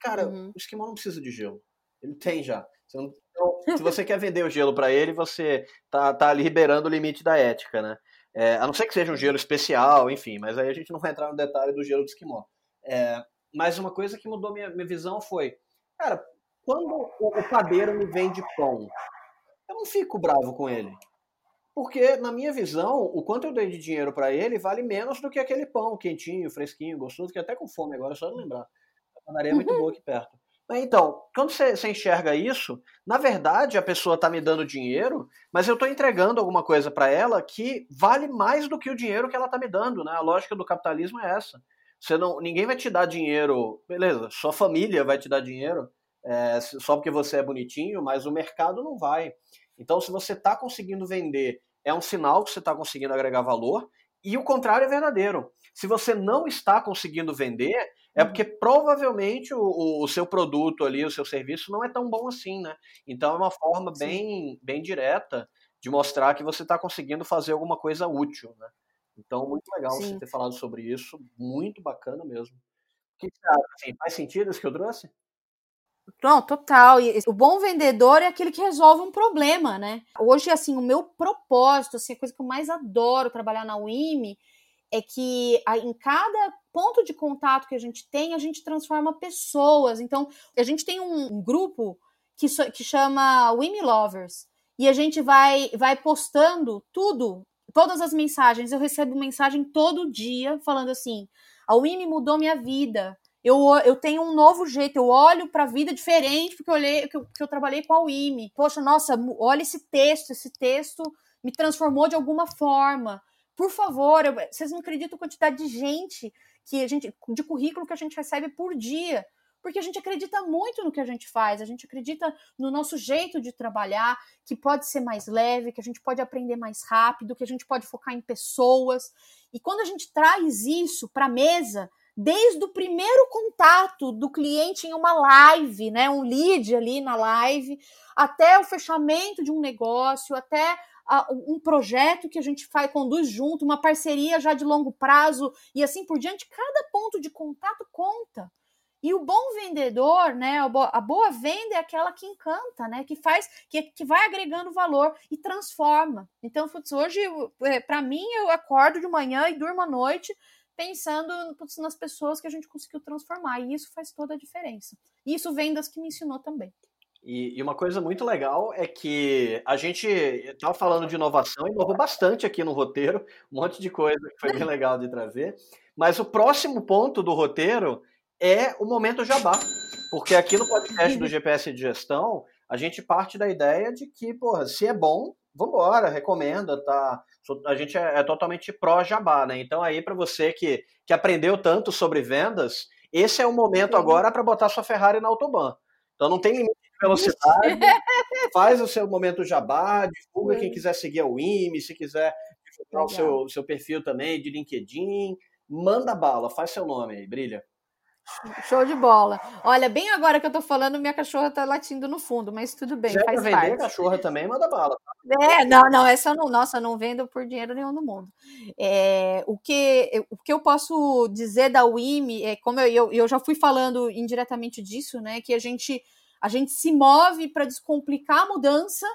Speaker 1: Cara, uhum. o esquimó não precisa de gelo. Ele tem já. Não, então, (laughs) se você quer vender o gelo para ele, você tá, tá liberando o limite da ética, né? É, a não ser que seja um gelo especial, enfim, mas aí a gente não vai entrar no detalhe do gelo do esquimó. É, mas uma coisa que mudou minha, minha visão foi, cara, quando o, padeiro me vende pão, eu não fico bravo com ele. Porque, na minha visão, o quanto eu dei de dinheiro para ele vale menos do que aquele pão quentinho, fresquinho, gostoso, que até com fome agora, só de lembrar. A padaria é muito boa aqui perto. Então, quando você, você, enxerga isso, na verdade a pessoa está me dando dinheiro, mas eu estou entregando alguma coisa para ela que vale mais do que o dinheiro que ela está me dando, né? A lógica do capitalismo é essa. Você não, ninguém vai te dar dinheiro, beleza? Sua família vai te dar dinheiro é, só porque você é bonitinho, mas o mercado não vai. Então, se você está conseguindo vender, é um sinal que você está conseguindo agregar valor. E o contrário é verdadeiro. Se você não está conseguindo vender, é porque provavelmente o, o, seu produto ali, o seu serviço não é tão bom assim, né? Então é uma forma bem, bem direta de mostrar que você está conseguindo fazer alguma coisa útil, né? Então, muito legal Sim. você ter falado sobre isso, muito bacana mesmo. O que você acha? Assim, faz sentido isso que eu trouxe?
Speaker 3: Não, total. O bom vendedor é aquele que resolve um problema, né? Hoje, assim, o meu propósito, assim, a coisa que eu mais adoro trabalhar na WIME é que em cada ponto de contato que a gente tem, a gente transforma pessoas. Então, a gente tem um grupo que, que chama WIME Lovers. E a gente vai, vai postando tudo, todas as mensagens. Eu recebo mensagem todo dia falando assim: a WIME mudou minha vida eu, eu tenho um novo jeito, eu olho para a vida diferente porque eu, olhei, que eu, eu trabalhei com a UIME. Poxa, nossa, olha esse texto, esse texto me transformou de alguma forma. Por favor, eu, vocês não acreditam a quantidade de gente que a gente, de currículo que a gente recebe por dia. Porque a gente acredita muito no que a gente faz, a gente acredita no nosso jeito de trabalhar, que pode ser mais leve, que a gente pode aprender mais rápido, que a gente pode focar em pessoas. E quando a gente traz isso para a mesa, desde o primeiro contato do cliente em uma live, né, um lead ali na live, até o fechamento de um negócio, até um projeto que a gente faz, conduz junto, uma parceria já de longo prazo e assim por diante, cada ponto de contato conta. E o bom vendedor, né, a boa venda é aquela que encanta, né, que faz, que, que vai agregando valor e transforma. Então, hoje, é, para mim, eu acordo de manhã e durmo à noite pensando nas pessoas que a gente conseguiu transformar. E isso faz toda a diferença. E isso vem das que me ensinou também.
Speaker 1: E, e, uma coisa muito legal é que a gente estava falando de inovação, inovou bastante aqui no roteiro, um monte de coisa que foi bem (laughs) legal de trazer. Mas o próximo ponto do roteiro é o momento jabá. Porque aqui no podcast do (laughs) GPS de gestão, a gente parte da ideia de que, porra, se é bom, vambora, recomenda, tá? A gente é, é totalmente pró-jabá, né? Então aí para você que, que aprendeu tanto sobre vendas, esse é o momento Sim. agora para botar sua Ferrari na autobahn. Então não tem limite de velocidade, (laughs) faz o seu momento jabá, divulga quem quiser seguir o IME, se quiser divulgar o seu, seu perfil também de LinkedIn, manda bala, faz seu nome aí, brilha.
Speaker 3: Show de bola. Olha, bem agora que eu tô falando, minha cachorra tá latindo no fundo, mas tudo bem,
Speaker 1: Já
Speaker 3: faz
Speaker 1: vender parte. cachorra também, manda bala.
Speaker 3: É, não, não, essa não, nossa, não vendo por dinheiro nenhum no mundo. É, o, que, o que eu posso dizer da WIME, é, como eu, eu, eu já fui falando indiretamente disso, né, que a gente, a gente se move para descomplicar a mudança,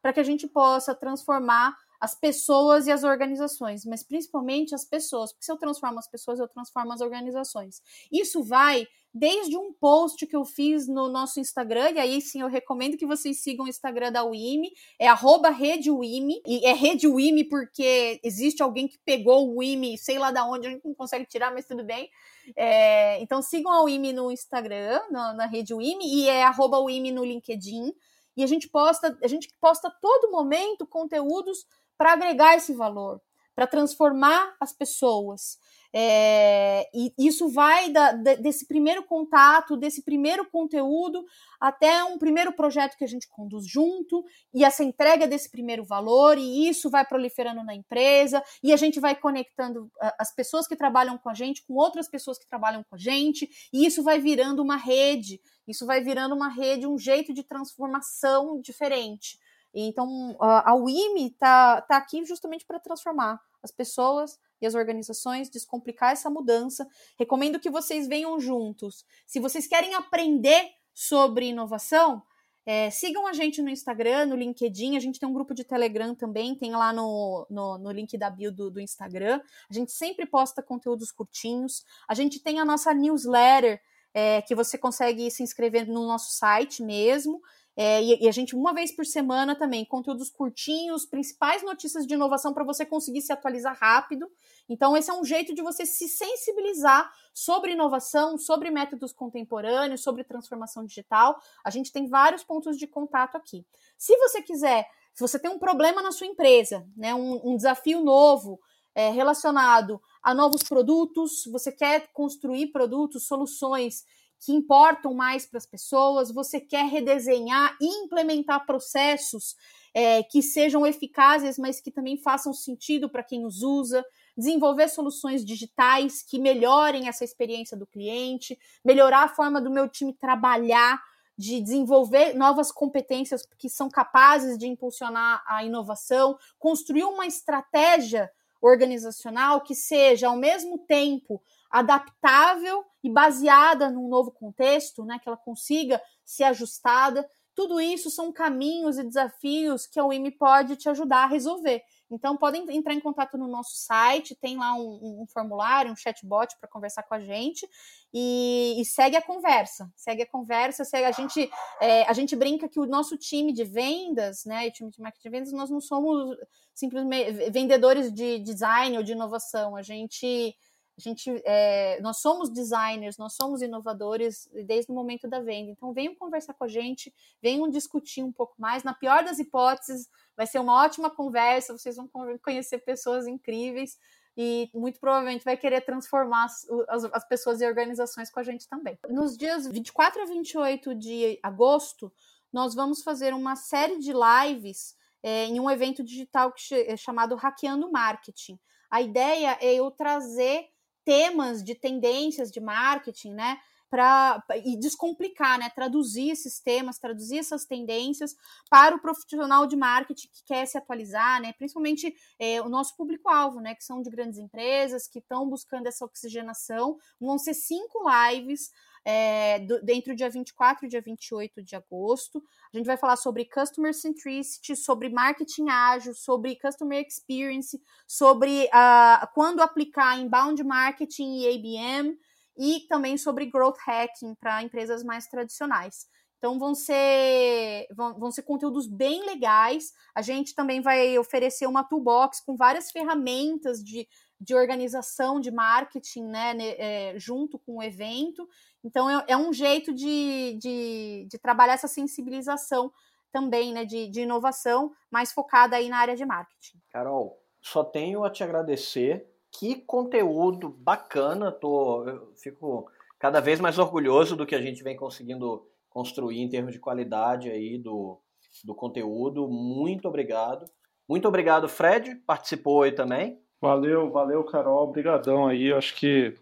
Speaker 3: para que a gente possa transformar as pessoas e as organizações, mas principalmente as pessoas, porque se eu transformo as pessoas, eu transformo as organizações. Isso vai desde um post que eu fiz no nosso Instagram, e aí sim eu recomendo que vocês sigam o Instagram da WIME, é arroba e é RedeWIME porque existe alguém que pegou o WIME, sei lá da onde, a gente não consegue tirar, mas tudo bem. É, então sigam a WIME no Instagram, na, na rede WIME, e é arroba WIME no LinkedIn, e a gente posta, a gente posta todo momento conteúdos para agregar esse valor, para transformar as pessoas. É, e isso vai da, desse primeiro contato, desse primeiro conteúdo, até um primeiro projeto que a gente conduz junto, e essa entrega desse primeiro valor, e isso vai proliferando na empresa, e a gente vai conectando as pessoas que trabalham com a gente com outras pessoas que trabalham com a gente, e isso vai virando uma rede, isso vai virando uma rede, um jeito de transformação diferente. Então, a UIME está tá aqui justamente para transformar as pessoas e as organizações, descomplicar essa mudança. Recomendo que vocês venham juntos. Se vocês querem aprender sobre inovação, é, sigam a gente no Instagram, no LinkedIn. A gente tem um grupo de Telegram também, tem lá no, no, no link da bio do, do Instagram. A gente sempre posta conteúdos curtinhos. A gente tem a nossa newsletter, é, que você consegue se inscrever no nosso site mesmo. É, e, e, a gente, uma vez por semana também, conteúdos curtinhos, principais notícias de inovação para você conseguir se atualizar rápido. Então, esse é um jeito de você se sensibilizar sobre inovação, sobre métodos contemporâneos, sobre transformação digital. A gente tem vários pontos de contato aqui. Se você quiser, se você tem um problema na sua empresa, né, um, um desafio novo, é, relacionado a novos produtos, você quer construir produtos, soluções que importam mais para as pessoas, você quer redesenhar e implementar processos é, que sejam eficazes, mas que também façam sentido para quem os usa, desenvolver soluções digitais que melhorem essa experiência do cliente, melhorar a forma do meu time trabalhar, de desenvolver novas competências que são capazes de impulsionar a inovação, construir uma estratégia organizacional que seja, ao mesmo tempo, adaptável e baseada num novo contexto, né, que ela consiga ser ajustada. Tudo isso são caminhos e desafios que a UIM pode te ajudar a resolver. Então, podem entrar em contato no nosso site, tem lá um, um formulário, um chatbot para conversar com a gente e, e, segue a conversa. Segue a conversa, segue a gente. É, a gente brinca que o nosso time de vendas, né, o time de marketing de vendas, nós não somos simplesmente vendedores de design ou de inovação. A gente a gente, é, nós somos designers, nós somos inovadores desde o momento da venda. Então, venham conversar com a gente, venham discutir um pouco mais. Na pior das hipóteses, vai ser uma ótima conversa. Vocês vão conhecer pessoas incríveis e muito provavelmente vai querer transformar as, as, pessoas e organizações com a gente também. Nos dias 24 a 28 de agosto, nós vamos fazer uma série de lives é, em um evento digital que, é chamado Hackeando Marketing. A ideia é eu trazer temas de tendências de marketing, né? Para e descomplicar, né? Traduzir esses temas, traduzir essas tendências para o profissional de marketing que quer se atualizar, né? Principalmente é, o nosso público-alvo, né? Que são de grandes empresas que estão buscando essa oxigenação. Vão ser cinco lives é, do, dentro do dia 24 e dia 28 de agosto. A gente vai falar sobre Customer Centricity, sobre marketing ágil, sobre Customer Experience, sobre uh, quando aplicar inbound marketing e ABM, e também sobre Growth Hacking para empresas mais tradicionais. Então vão ser, vão, vão, ser conteúdos bem legais. A gente também vai oferecer uma toolbox com várias ferramentas de, de organização de marketing, né, é, junto com o evento. Então, é, é um jeito de, de, de, trabalhar essa sensibilização também, né, de, de inovação, mais focada aí na área de marketing.
Speaker 1: Carol, só tenho a te agradecer. Que conteúdo bacana, tô, eu fico cada vez mais orgulhoso do que a gente vem conseguindo construir em termos de qualidade aí do, do conteúdo. Muito obrigado. Muito obrigado, Fred, participou aí também.
Speaker 2: Valeu, valeu, Carol, obrigadão aí. Eu acho que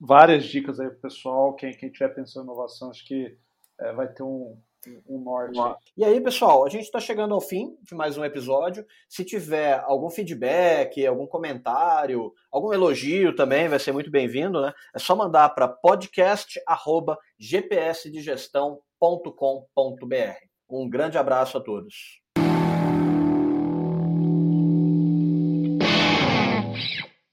Speaker 2: várias dicas aí pro pessoal. Quem, quem tiver pensando em inovação, acho que é, vai ter um, um norte.
Speaker 1: E aí, pessoal, a gente está chegando ao fim de mais um episódio. Se tiver algum feedback, algum comentário, algum elogio também, vai ser muito bem-vindo, né? É só mandar para podcast@gpsdigestão.com.br. Um grande abraço a todos.